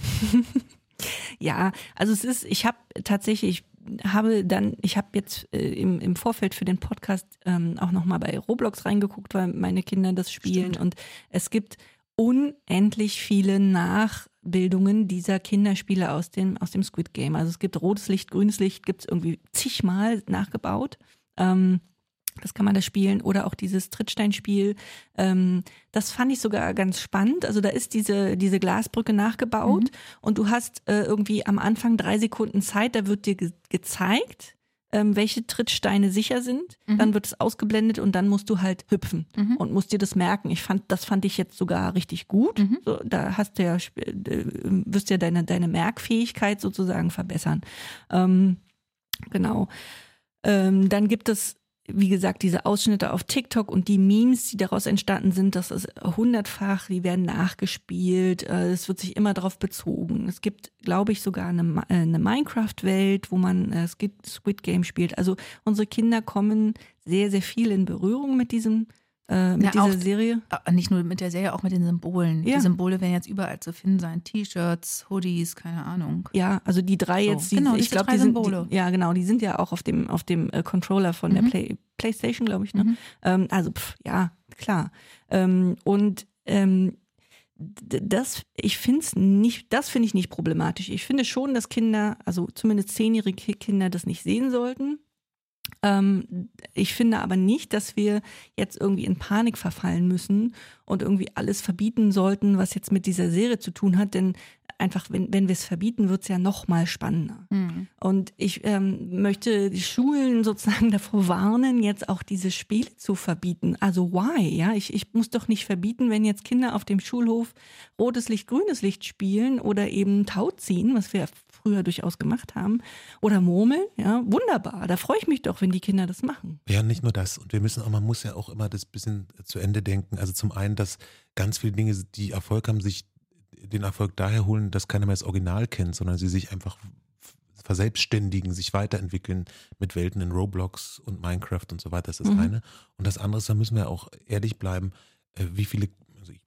[SPEAKER 3] Ja, also es ist, ich habe tatsächlich, ich habe dann, ich habe jetzt äh, im, im Vorfeld für den Podcast ähm, auch nochmal bei Roblox reingeguckt, weil meine Kinder das spielen und es gibt unendlich viele Nachbildungen dieser Kinderspiele aus dem, aus dem Squid Game. Also es gibt rotes Licht, grünes Licht, gibt es irgendwie zigmal nachgebaut. Ähm, das kann man da spielen oder auch dieses Trittsteinspiel. Ähm, das fand ich sogar ganz spannend. Also da ist diese, diese Glasbrücke nachgebaut und du hast äh, irgendwie am Anfang drei Sekunden Zeit, da wird dir ge gezeigt, ähm, welche Trittsteine sicher sind. Dann wird es ausgeblendet und dann musst du halt hüpfen
[SPEAKER 4] Mhm.
[SPEAKER 3] und musst dir das merken. Ich fand, das fand ich jetzt sogar richtig gut.
[SPEAKER 4] Mhm.
[SPEAKER 3] So, da hast du ja, äh, wirst ja deine, deine Merkfähigkeit sozusagen verbessern. Ähm, genau. Ähm, dann gibt es, wie gesagt, diese Ausschnitte auf TikTok und die Memes, die daraus entstanden sind, das ist hundertfach, die werden nachgespielt, äh, es wird sich immer darauf bezogen. Es gibt, glaube ich, sogar eine, äh, eine Minecraft-Welt, wo man äh, Squid Game spielt. Also unsere Kinder kommen sehr, sehr viel in Berührung mit diesem, äh, mit
[SPEAKER 4] Ja,
[SPEAKER 3] dieser
[SPEAKER 4] auch-
[SPEAKER 3] Serie.
[SPEAKER 4] Ah, Nicht nur mit der Serie, auch mit den Symbolen.
[SPEAKER 3] Ja.
[SPEAKER 4] Die Symbole werden jetzt überall zu finden sein. T-Shirts, Hoodies, keine Ahnung.
[SPEAKER 3] Ja, also die drei
[SPEAKER 4] So,
[SPEAKER 3] jetzt, die,
[SPEAKER 4] genau,
[SPEAKER 3] ich glaube, die sind,
[SPEAKER 4] Symbole.
[SPEAKER 3] die, ja genau, die sind ja auch auf dem auf dem äh, Controller von der
[SPEAKER 4] Mhm.
[SPEAKER 3] Play, PlayStation, glaube ich. Ne?
[SPEAKER 4] Mhm.
[SPEAKER 3] Ähm, also pff, ja, klar. Ähm, und ähm, das, ich finde es nicht, das finde ich nicht problematisch. Ich finde schon, dass Kinder, also zumindest zehnjährige Kinder, das nicht sehen sollten. Ähm, ich finde aber nicht, dass wir jetzt irgendwie in Panik verfallen müssen und irgendwie alles verbieten sollten, was jetzt mit dieser Serie zu tun hat, denn einfach, wenn, wenn wir es verbieten, wird es ja noch mal spannender. Mhm. Und ich ähm, möchte die Schulen sozusagen davor warnen, jetzt auch diese Spiele zu verbieten. Also why? Ja, ich, ich muss doch nicht verbieten, wenn jetzt Kinder auf dem Schulhof rotes Licht, grünes Licht spielen oder eben Tau ziehen, was wir früher durchaus gemacht haben, oder Murmeln. Ja, wunderbar. Da freue ich mich doch, wenn die Kinder das machen.
[SPEAKER 5] Ja, nicht nur das. Und wir müssen auch, man muss ja auch immer das bisschen zu Ende denken. Also zum einen, dass ganz viele Dinge, die Erfolg haben, sich den Erfolg daher holen, dass keiner mehr das Original kennt, sondern sie sich einfach verselbstständigen, sich weiterentwickeln mit Welten in Roblox und Minecraft und so weiter. Das ist das mhm. eine. Und das andere ist, da müssen wir auch ehrlich bleiben, äh, wie viele, also ich,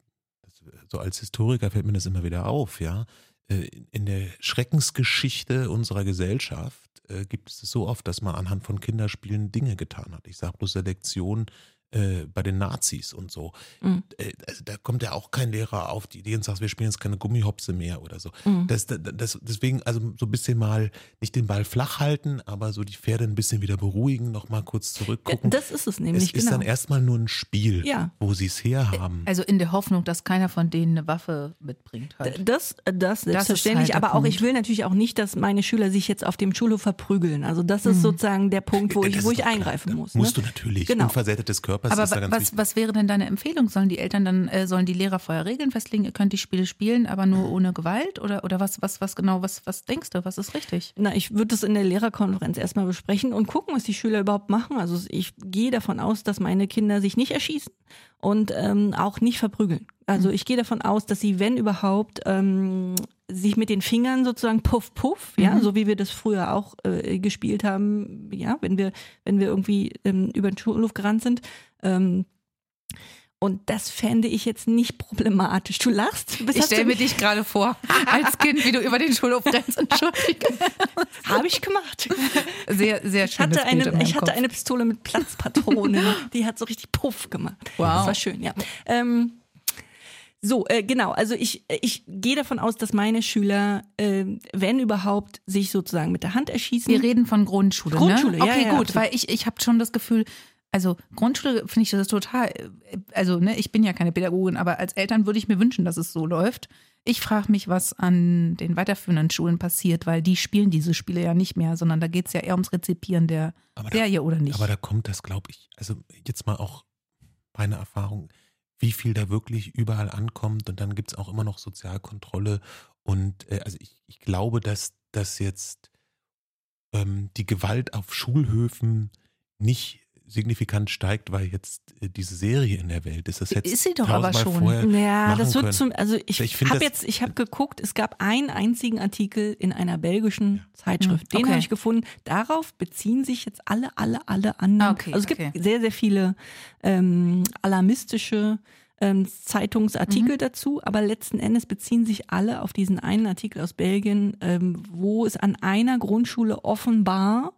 [SPEAKER 5] so als Historiker fällt mir das immer wieder auf, ja. Äh, in der Schreckensgeschichte unserer Gesellschaft äh, gibt es so oft, dass man anhand von Kinderspielen Dinge getan hat. Ich sage bloß Selektion äh, bei den Nazis und so. Mhm. Also da kommt ja auch kein Lehrer auf die Idee und sagt, wir spielen jetzt keine Gummihopse mehr oder so. Mhm. Das, das, deswegen also so ein bisschen mal nicht den Ball flach halten, aber so die Pferde ein bisschen wieder beruhigen, nochmal kurz zurückgucken.
[SPEAKER 3] Das ist es nämlich.
[SPEAKER 5] Es ist
[SPEAKER 3] genau.
[SPEAKER 5] dann erstmal nur ein Spiel, ja. wo sie es herhaben.
[SPEAKER 4] Also in der Hoffnung, dass keiner von denen eine Waffe mitbringt. Halt.
[SPEAKER 3] Das, das selbstverständlich, halt aber auch ich will natürlich auch nicht, dass meine Schüler sich jetzt auf dem Schulhof verprügeln. Also das ist mhm. sozusagen der Punkt, wo ich, wo ich eingreifen klar. muss.
[SPEAKER 5] Musst
[SPEAKER 3] ne?
[SPEAKER 5] du natürlich. Genau. Unversättetes Körper
[SPEAKER 4] Körpers aber was, was wäre denn deine Empfehlung? Sollen die Eltern dann, äh, sollen die Lehrer vorher Regeln festlegen, ihr könnt die Spiele spielen, aber nur ohne Gewalt? Oder, oder was, was, was genau, was, was denkst du? Was ist richtig?
[SPEAKER 3] Na, ich würde das in der Lehrerkonferenz erstmal besprechen und gucken, was die Schüler überhaupt machen. Also ich gehe davon aus, dass meine Kinder sich nicht erschießen und ähm, auch nicht verprügeln. Also mhm. ich gehe davon aus, dass sie, wenn überhaupt, ähm, sich mit den Fingern sozusagen puff puff, ja, mhm. so wie wir das früher auch äh, gespielt haben, ja, wenn wir wenn wir irgendwie ähm, über den Schulhof gerannt sind. Ähm, und das fände ich jetzt nicht problematisch. Du lachst.
[SPEAKER 4] ich stelle mir dich gerade vor, als Kind, wie du über den Schulhof rennst. Entschuldige.
[SPEAKER 3] Habe ich gemacht.
[SPEAKER 4] Sehr, sehr schön.
[SPEAKER 3] Ich hatte, eine, ich hatte eine Pistole mit Platzpatronen. Die hat so richtig Puff gemacht. Wow. Das war schön, ja. Ähm, so, äh, genau. Also ich, ich gehe davon aus, dass meine Schüler, äh, wenn überhaupt, sich sozusagen mit der Hand erschießen.
[SPEAKER 4] Wir reden von Grundschule.
[SPEAKER 3] Grundschule,
[SPEAKER 4] ne?
[SPEAKER 3] ja.
[SPEAKER 4] Okay,
[SPEAKER 3] ja,
[SPEAKER 4] gut, absolut. weil ich, ich habe schon das Gefühl, also Grundschule finde ich das total, also ne, ich bin ja keine Pädagogin, aber als Eltern würde ich mir wünschen, dass es so läuft. Ich frage mich, was an den weiterführenden Schulen passiert, weil die spielen diese Spiele ja nicht mehr, sondern da geht es ja eher ums Rezipieren der aber Serie
[SPEAKER 5] da,
[SPEAKER 4] oder nicht.
[SPEAKER 5] Aber da kommt das, glaube ich, also jetzt mal auch meine Erfahrung, wie viel da wirklich überall ankommt und dann gibt es auch immer noch Sozialkontrolle und äh, also ich, ich glaube, dass das jetzt ähm, die Gewalt auf Schulhöfen nicht signifikant steigt, weil jetzt äh, diese Serie in der Welt ist. Das jetzt
[SPEAKER 4] ist sie doch aber schon.
[SPEAKER 3] Ja, das wird können. zum, also ich, ich habe jetzt, ich habe geguckt, es gab einen einzigen Artikel in einer belgischen ja. Zeitschrift. Den okay. habe ich gefunden. Darauf beziehen sich jetzt alle, alle, alle anderen. Okay, also es okay. gibt sehr, sehr viele ähm, alarmistische ähm, Zeitungsartikel mhm. dazu, aber letzten Endes beziehen sich alle auf diesen einen Artikel aus Belgien, ähm, wo es an einer Grundschule offenbar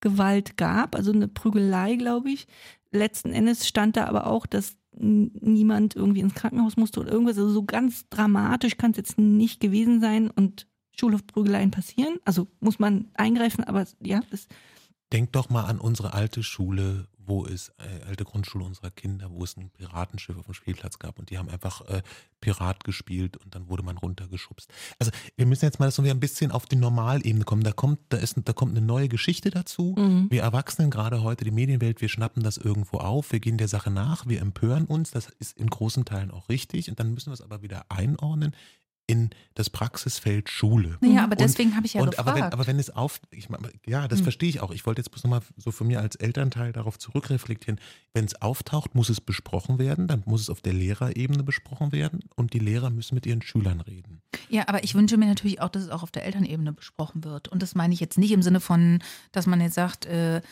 [SPEAKER 3] Gewalt gab, also eine Prügelei, glaube ich. Letzten Endes stand da aber auch, dass niemand irgendwie ins Krankenhaus musste oder irgendwas. Also so ganz dramatisch kann es jetzt nicht gewesen sein und Schulhofprügeleien passieren. Also muss man eingreifen, aber ja, das.
[SPEAKER 5] Denk doch mal an unsere alte Schule, wo es äh, alte Grundschule unserer Kinder, wo es ein Piratenschiff auf dem Spielplatz gab und die haben einfach äh, Pirat gespielt und dann wurde man runtergeschubst. Also wir müssen jetzt mal so ein bisschen auf die Normalebene kommen. Da kommt, da ist, da kommt eine neue Geschichte dazu. Mhm. Wir Erwachsenen, gerade heute die Medienwelt, wir schnappen das irgendwo auf, wir gehen der Sache nach, wir empören uns. Das ist in großen Teilen auch richtig und dann müssen wir es aber wieder einordnen in das Praxisfeld Schule.
[SPEAKER 4] Naja, aber deswegen habe ich ja
[SPEAKER 5] und,
[SPEAKER 4] gefragt.
[SPEAKER 5] Aber wenn, aber wenn es auf, ich, ja, das hm. verstehe ich auch. Ich wollte jetzt bloß nochmal so von mir als Elternteil darauf zurückreflektieren. Wenn es auftaucht, muss es besprochen werden, dann muss es auf der Lehrerebene besprochen werden und die Lehrer müssen mit ihren Schülern reden.
[SPEAKER 4] Ja, aber ich wünsche mir natürlich auch, dass es auch auf der Elternebene besprochen wird. Und das meine ich jetzt nicht im Sinne von, dass man jetzt sagt, äh,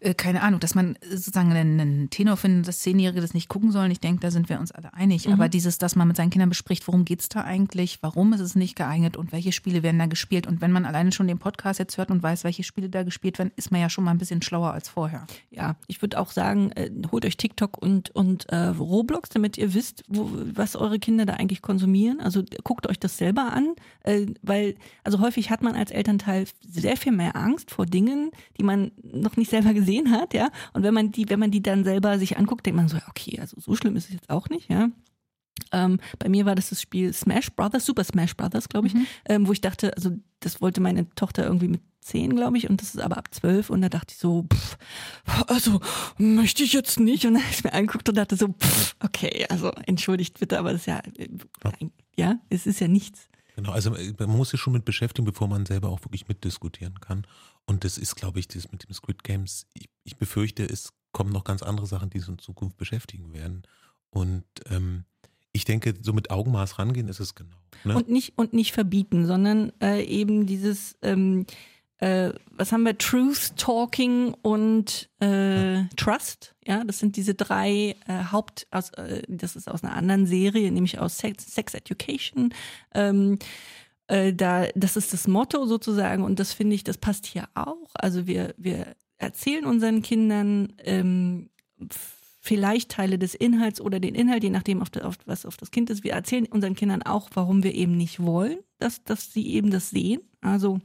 [SPEAKER 4] äh, keine Ahnung, dass man sozusagen einen Tenor findet, dass Zehnjährige das nicht gucken sollen. Ich denke, da sind wir uns alle einig. Mhm. Aber dieses, dass man mit seinen Kindern bespricht, worum geht es da eigentlich, warum ist es nicht geeignet und welche Spiele werden da gespielt. Und wenn man alleine schon den Podcast jetzt hört und weiß, welche Spiele da gespielt werden, ist man ja schon mal ein bisschen schlauer als vorher.
[SPEAKER 3] Ja, ich würde auch sagen, äh, holt euch TikTok und, und äh, Roblox, damit ihr wisst, wo, was eure Kinder da eigentlich konsumieren. Also guckt euch das selber an, äh, weil also häufig hat man als Elternteil sehr viel mehr Angst vor Dingen, die man noch nicht selber gesehen hat, ja. Und wenn man die, wenn man die dann selber sich anguckt, denkt man so, okay, also so schlimm ist es jetzt auch nicht, ja. Ähm, bei mir war das das Spiel Smash Brothers, Super Smash Brothers, glaube ich,
[SPEAKER 4] Mhm.
[SPEAKER 3] ähm, wo ich dachte, also das wollte meine Tochter irgendwie mit zehn, glaube ich, und das ist aber ab zwölf und da dachte ich so, pff, also möchte ich jetzt nicht und dann habe ich mir angeguckt und dachte so, pff, okay, also entschuldigt bitte, aber das ist ja, äh, ja, es ist ja nichts.
[SPEAKER 5] Genau, also äh, man muss sich schon mit beschäftigen, bevor man selber auch wirklich mitdiskutieren kann. Und das ist, glaube ich, das mit dem Squid Games, ich, ich befürchte, es kommen noch ganz andere Sachen, die uns in Zukunft beschäftigen werden. Und ähm, ich denke, so mit Augenmaß rangehen ist es genau. Ne?
[SPEAKER 3] Und nicht, und nicht verbieten, sondern äh, eben dieses, ähm, äh, was haben wir, Truth Talking und äh, Trust. Ja, das sind diese drei äh, Haupt, aus, äh, das ist aus einer anderen Serie, nämlich aus Sex, Sex Education. Ähm, äh, da, das ist das Motto sozusagen und das finde ich, das passt hier auch. Also wir, wir erzählen unseren Kindern ähm, vielleicht Teile des Inhalts oder den Inhalt, je nachdem, auf, auf, was auf das Kind ist. Wir erzählen unseren Kindern auch, warum wir eben nicht wollen, dass, dass sie eben das sehen. Also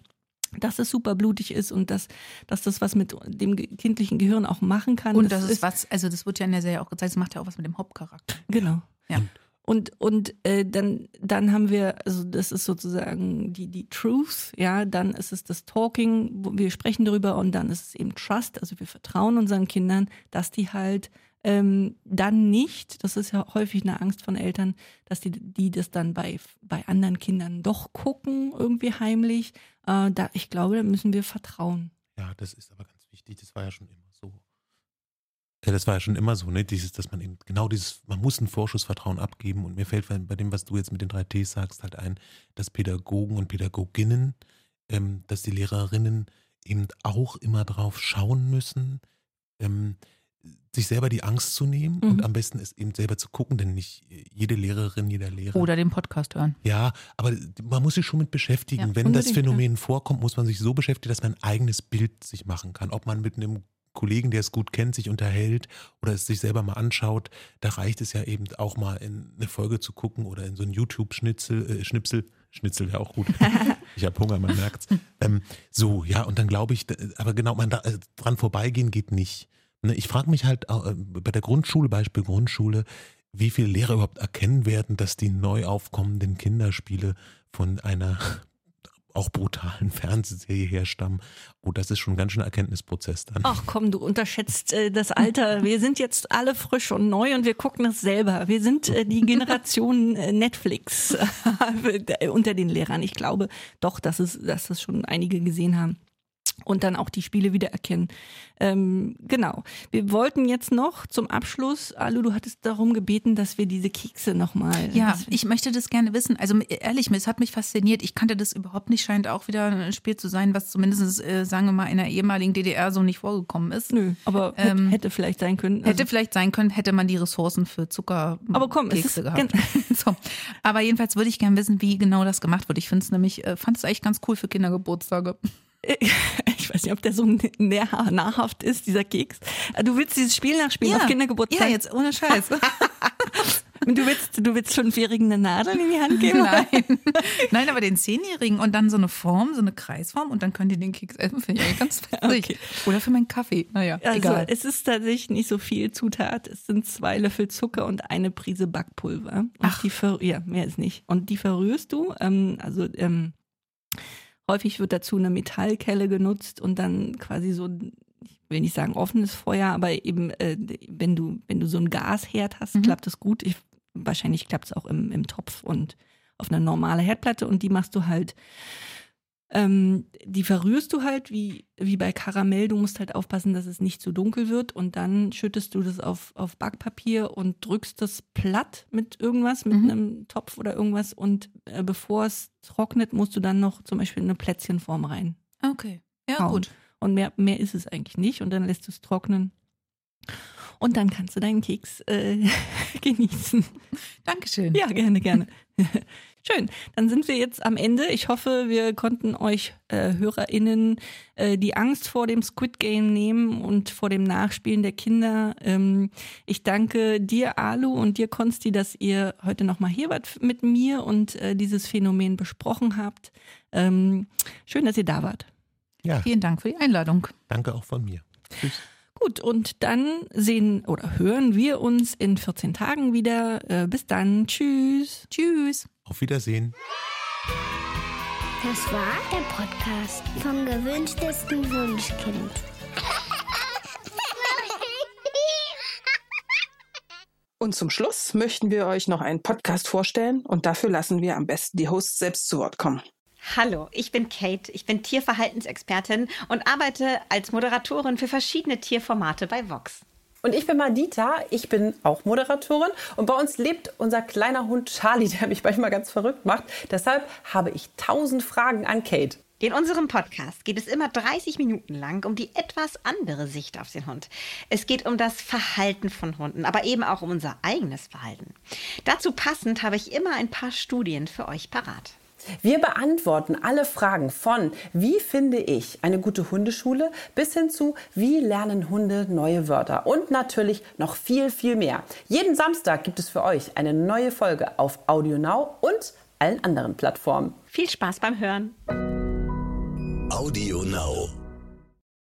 [SPEAKER 3] dass es super blutig ist und dass, dass das was mit dem kindlichen Gehirn auch machen kann.
[SPEAKER 4] Und das ist was, also das wird ja in der Serie auch gezeigt, das macht ja auch was mit dem Hauptcharakter.
[SPEAKER 3] Genau.
[SPEAKER 4] Ja.
[SPEAKER 3] Und, und äh, dann, dann haben wir, also das ist sozusagen die, die Truth, ja, dann ist es das Talking, wir sprechen darüber und dann ist es eben Trust, also wir vertrauen unseren Kindern, dass die halt ähm, dann nicht, das ist ja häufig eine Angst von Eltern, dass die, die das dann bei, bei anderen Kindern doch gucken, irgendwie heimlich. Äh, da, ich glaube, da müssen wir vertrauen.
[SPEAKER 5] Ja, das ist aber ganz wichtig. Das war ja schon immer. Ja, das war ja schon immer so, ne? Dieses, dass man eben genau dieses, man muss ein Vorschussvertrauen abgeben. Und mir fällt bei dem, was du jetzt mit den drei Ts sagst, halt ein, dass Pädagogen und Pädagoginnen, ähm, dass die Lehrerinnen eben auch immer drauf schauen müssen, ähm, sich selber die Angst zu nehmen
[SPEAKER 3] Mhm.
[SPEAKER 5] und am besten es eben selber zu gucken, denn nicht jede Lehrerin, jeder Lehrer.
[SPEAKER 4] Oder den Podcast hören.
[SPEAKER 5] Ja, aber man muss sich schon mit beschäftigen.
[SPEAKER 4] Ja,
[SPEAKER 5] Wenn das Phänomen vorkommt, muss man sich so beschäftigen, dass man ein eigenes Bild sich machen kann. Ob man mit einem Kollegen, der es gut kennt, sich unterhält oder es sich selber mal anschaut, da reicht es ja eben auch mal in eine Folge zu gucken oder in so ein YouTube-Schnitzel, äh, Schnipsel. Schnitzel wäre auch gut. ich habe Hunger, man merkt's. Ähm, so, ja, und dann glaube ich, aber genau, man äh, dran vorbeigehen geht nicht. Ne, Ich frage mich halt äh, bei der Grundschule, Beispiel Grundschule, wie viele Lehrer überhaupt erkennen werden, dass die neu aufkommenden Kinderspiele von einer auch brutalen Fernsehserie herstammen. Oh, das ist schon ganz schöner Erkenntnisprozess dann.
[SPEAKER 3] Ach komm, du unterschätzt äh, das Alter. Wir sind jetzt alle frisch und neu und wir gucken das selber. Wir sind äh, die Generation äh, Netflix unter den Lehrern. Ich glaube doch, dass es, dass das schon einige gesehen haben. Und dann auch die Spiele wiedererkennen. Ähm, genau. Wir wollten jetzt noch zum Abschluss, Alu, du hattest darum gebeten, dass wir diese Kekse nochmal.
[SPEAKER 4] Ja, ich möchte das gerne wissen. Also ehrlich, es hat mich fasziniert. Ich kannte das überhaupt nicht. Scheint auch wieder ein Spiel zu sein, was zumindest, äh, sagen wir mal, in der ehemaligen DDR so nicht vorgekommen ist.
[SPEAKER 3] Nö, aber hätte,
[SPEAKER 4] Ähm,
[SPEAKER 3] hätte vielleicht sein können. Also,
[SPEAKER 4] Hätte vielleicht sein können, hätte man die Ressourcen für Zucker
[SPEAKER 3] Aber komm, es
[SPEAKER 4] Kekse
[SPEAKER 3] ist
[SPEAKER 4] gehabt. so. Aber jedenfalls würde ich gerne wissen, wie genau das gemacht wird. Ich finde es nämlich, äh, fand es eigentlich ganz cool für Kindergeburtstage.
[SPEAKER 3] ich weiß nicht, ob der so nah, nahrhaft ist, dieser Keks. Du willst dieses Spiel nachspielen auf Kindergeburtstag?
[SPEAKER 4] Ja, jetzt ohne Scheiß.
[SPEAKER 3] Du willst, du willst Fünfjährigen eine Nadel in die Hand geben?
[SPEAKER 4] Nein. Nein, aber den Zehnjährigen und dann so eine Form, so eine Kreisform und dann können die den Keks essen. Finde ich ganz witzig.
[SPEAKER 3] Okay.
[SPEAKER 4] Oder für meinen Kaffee. Naja,
[SPEAKER 3] Also
[SPEAKER 4] egal.
[SPEAKER 3] es ist tatsächlich nicht so viel Zutat. Es sind zwei Löffel Zucker und eine Prise Backpulver. Und
[SPEAKER 4] Ach.
[SPEAKER 3] die ja, mehr ist nicht. Und die verrührst du. Ähm, also ähm, häufig wird dazu eine Metallkelle genutzt und dann quasi so ich will nicht sagen offenes Feuer, aber eben äh, wenn du wenn du so ein Gasherd hast,
[SPEAKER 4] Mhm.
[SPEAKER 3] klappt das gut. Ich, wahrscheinlich klappt es auch im, im Topf und auf eine normale Herdplatte und die machst du halt ähm, die verrührst du halt wie, wie bei Karamell. Du musst halt aufpassen, dass es nicht zu dunkel wird. Und dann schüttest du das auf, auf Backpapier und drückst das platt mit irgendwas, mit
[SPEAKER 4] Mhm.
[SPEAKER 3] einem Topf oder irgendwas. Und äh, bevor es trocknet, musst du dann noch zum Beispiel eine Plätzchenform rein.
[SPEAKER 4] Okay. Ja,
[SPEAKER 3] hauen.
[SPEAKER 4] gut.
[SPEAKER 3] Und mehr, mehr ist es eigentlich nicht. Und dann lässt du es trocknen. Und dann kannst du deinen Keks äh, genießen.
[SPEAKER 4] Dankeschön.
[SPEAKER 3] Ja, gerne, gerne. Schön. Dann sind wir jetzt am Ende. Ich hoffe, wir konnten euch äh, HörerInnen äh, die Angst vor dem Squid Game nehmen und vor dem Nachspielen der Kinder. Ähm, ich danke dir, Alu, und dir, Konsti, dass ihr heute nochmal hier wart mit mir und äh, dieses Phänomen besprochen habt. Ähm, schön, dass ihr da wart.
[SPEAKER 5] Ja,
[SPEAKER 4] Vielen Dank für die Einladung.
[SPEAKER 5] danke auch von mir. Tschüss.
[SPEAKER 3] Gut, und dann sehen oder hören wir uns in 14 Tagen wieder. Äh, bis dann. Tschüss.
[SPEAKER 4] Tschüss.
[SPEAKER 5] Auf Wiedersehen.
[SPEAKER 2] Das war der Podcast vom gewünschtesten Wunschkind.
[SPEAKER 1] Und zum Schluss möchten wir euch noch einen Podcast vorstellen und dafür lassen wir am besten die Hosts selbst zu Wort kommen.
[SPEAKER 6] Hallo, ich bin Kate, ich bin Tierverhaltensexpertin und arbeite als Moderatorin für verschiedene Tierformate bei Vox.
[SPEAKER 7] Und ich bin Madita, ich bin auch Moderatorin und bei uns lebt unser kleiner Hund Charlie, der mich manchmal ganz verrückt macht. Deshalb habe ich tausend Fragen an Kate.
[SPEAKER 6] In unserem Podcast geht es immer 30 Minuten lang um die etwas andere Sicht auf den Hund. Es geht um das Verhalten von Hunden, aber eben auch um unser eigenes Verhalten. Dazu passend habe ich immer ein paar Studien für euch parat.
[SPEAKER 7] Wir beantworten alle Fragen von wie finde ich eine gute Hundeschule bis hin zu wie lernen Hunde neue Wörter und natürlich noch viel, viel mehr. Jeden Samstag gibt es für euch eine neue Folge auf AudioNow und allen anderen Plattformen.
[SPEAKER 6] Viel Spaß beim Hören.
[SPEAKER 8] Audio Now.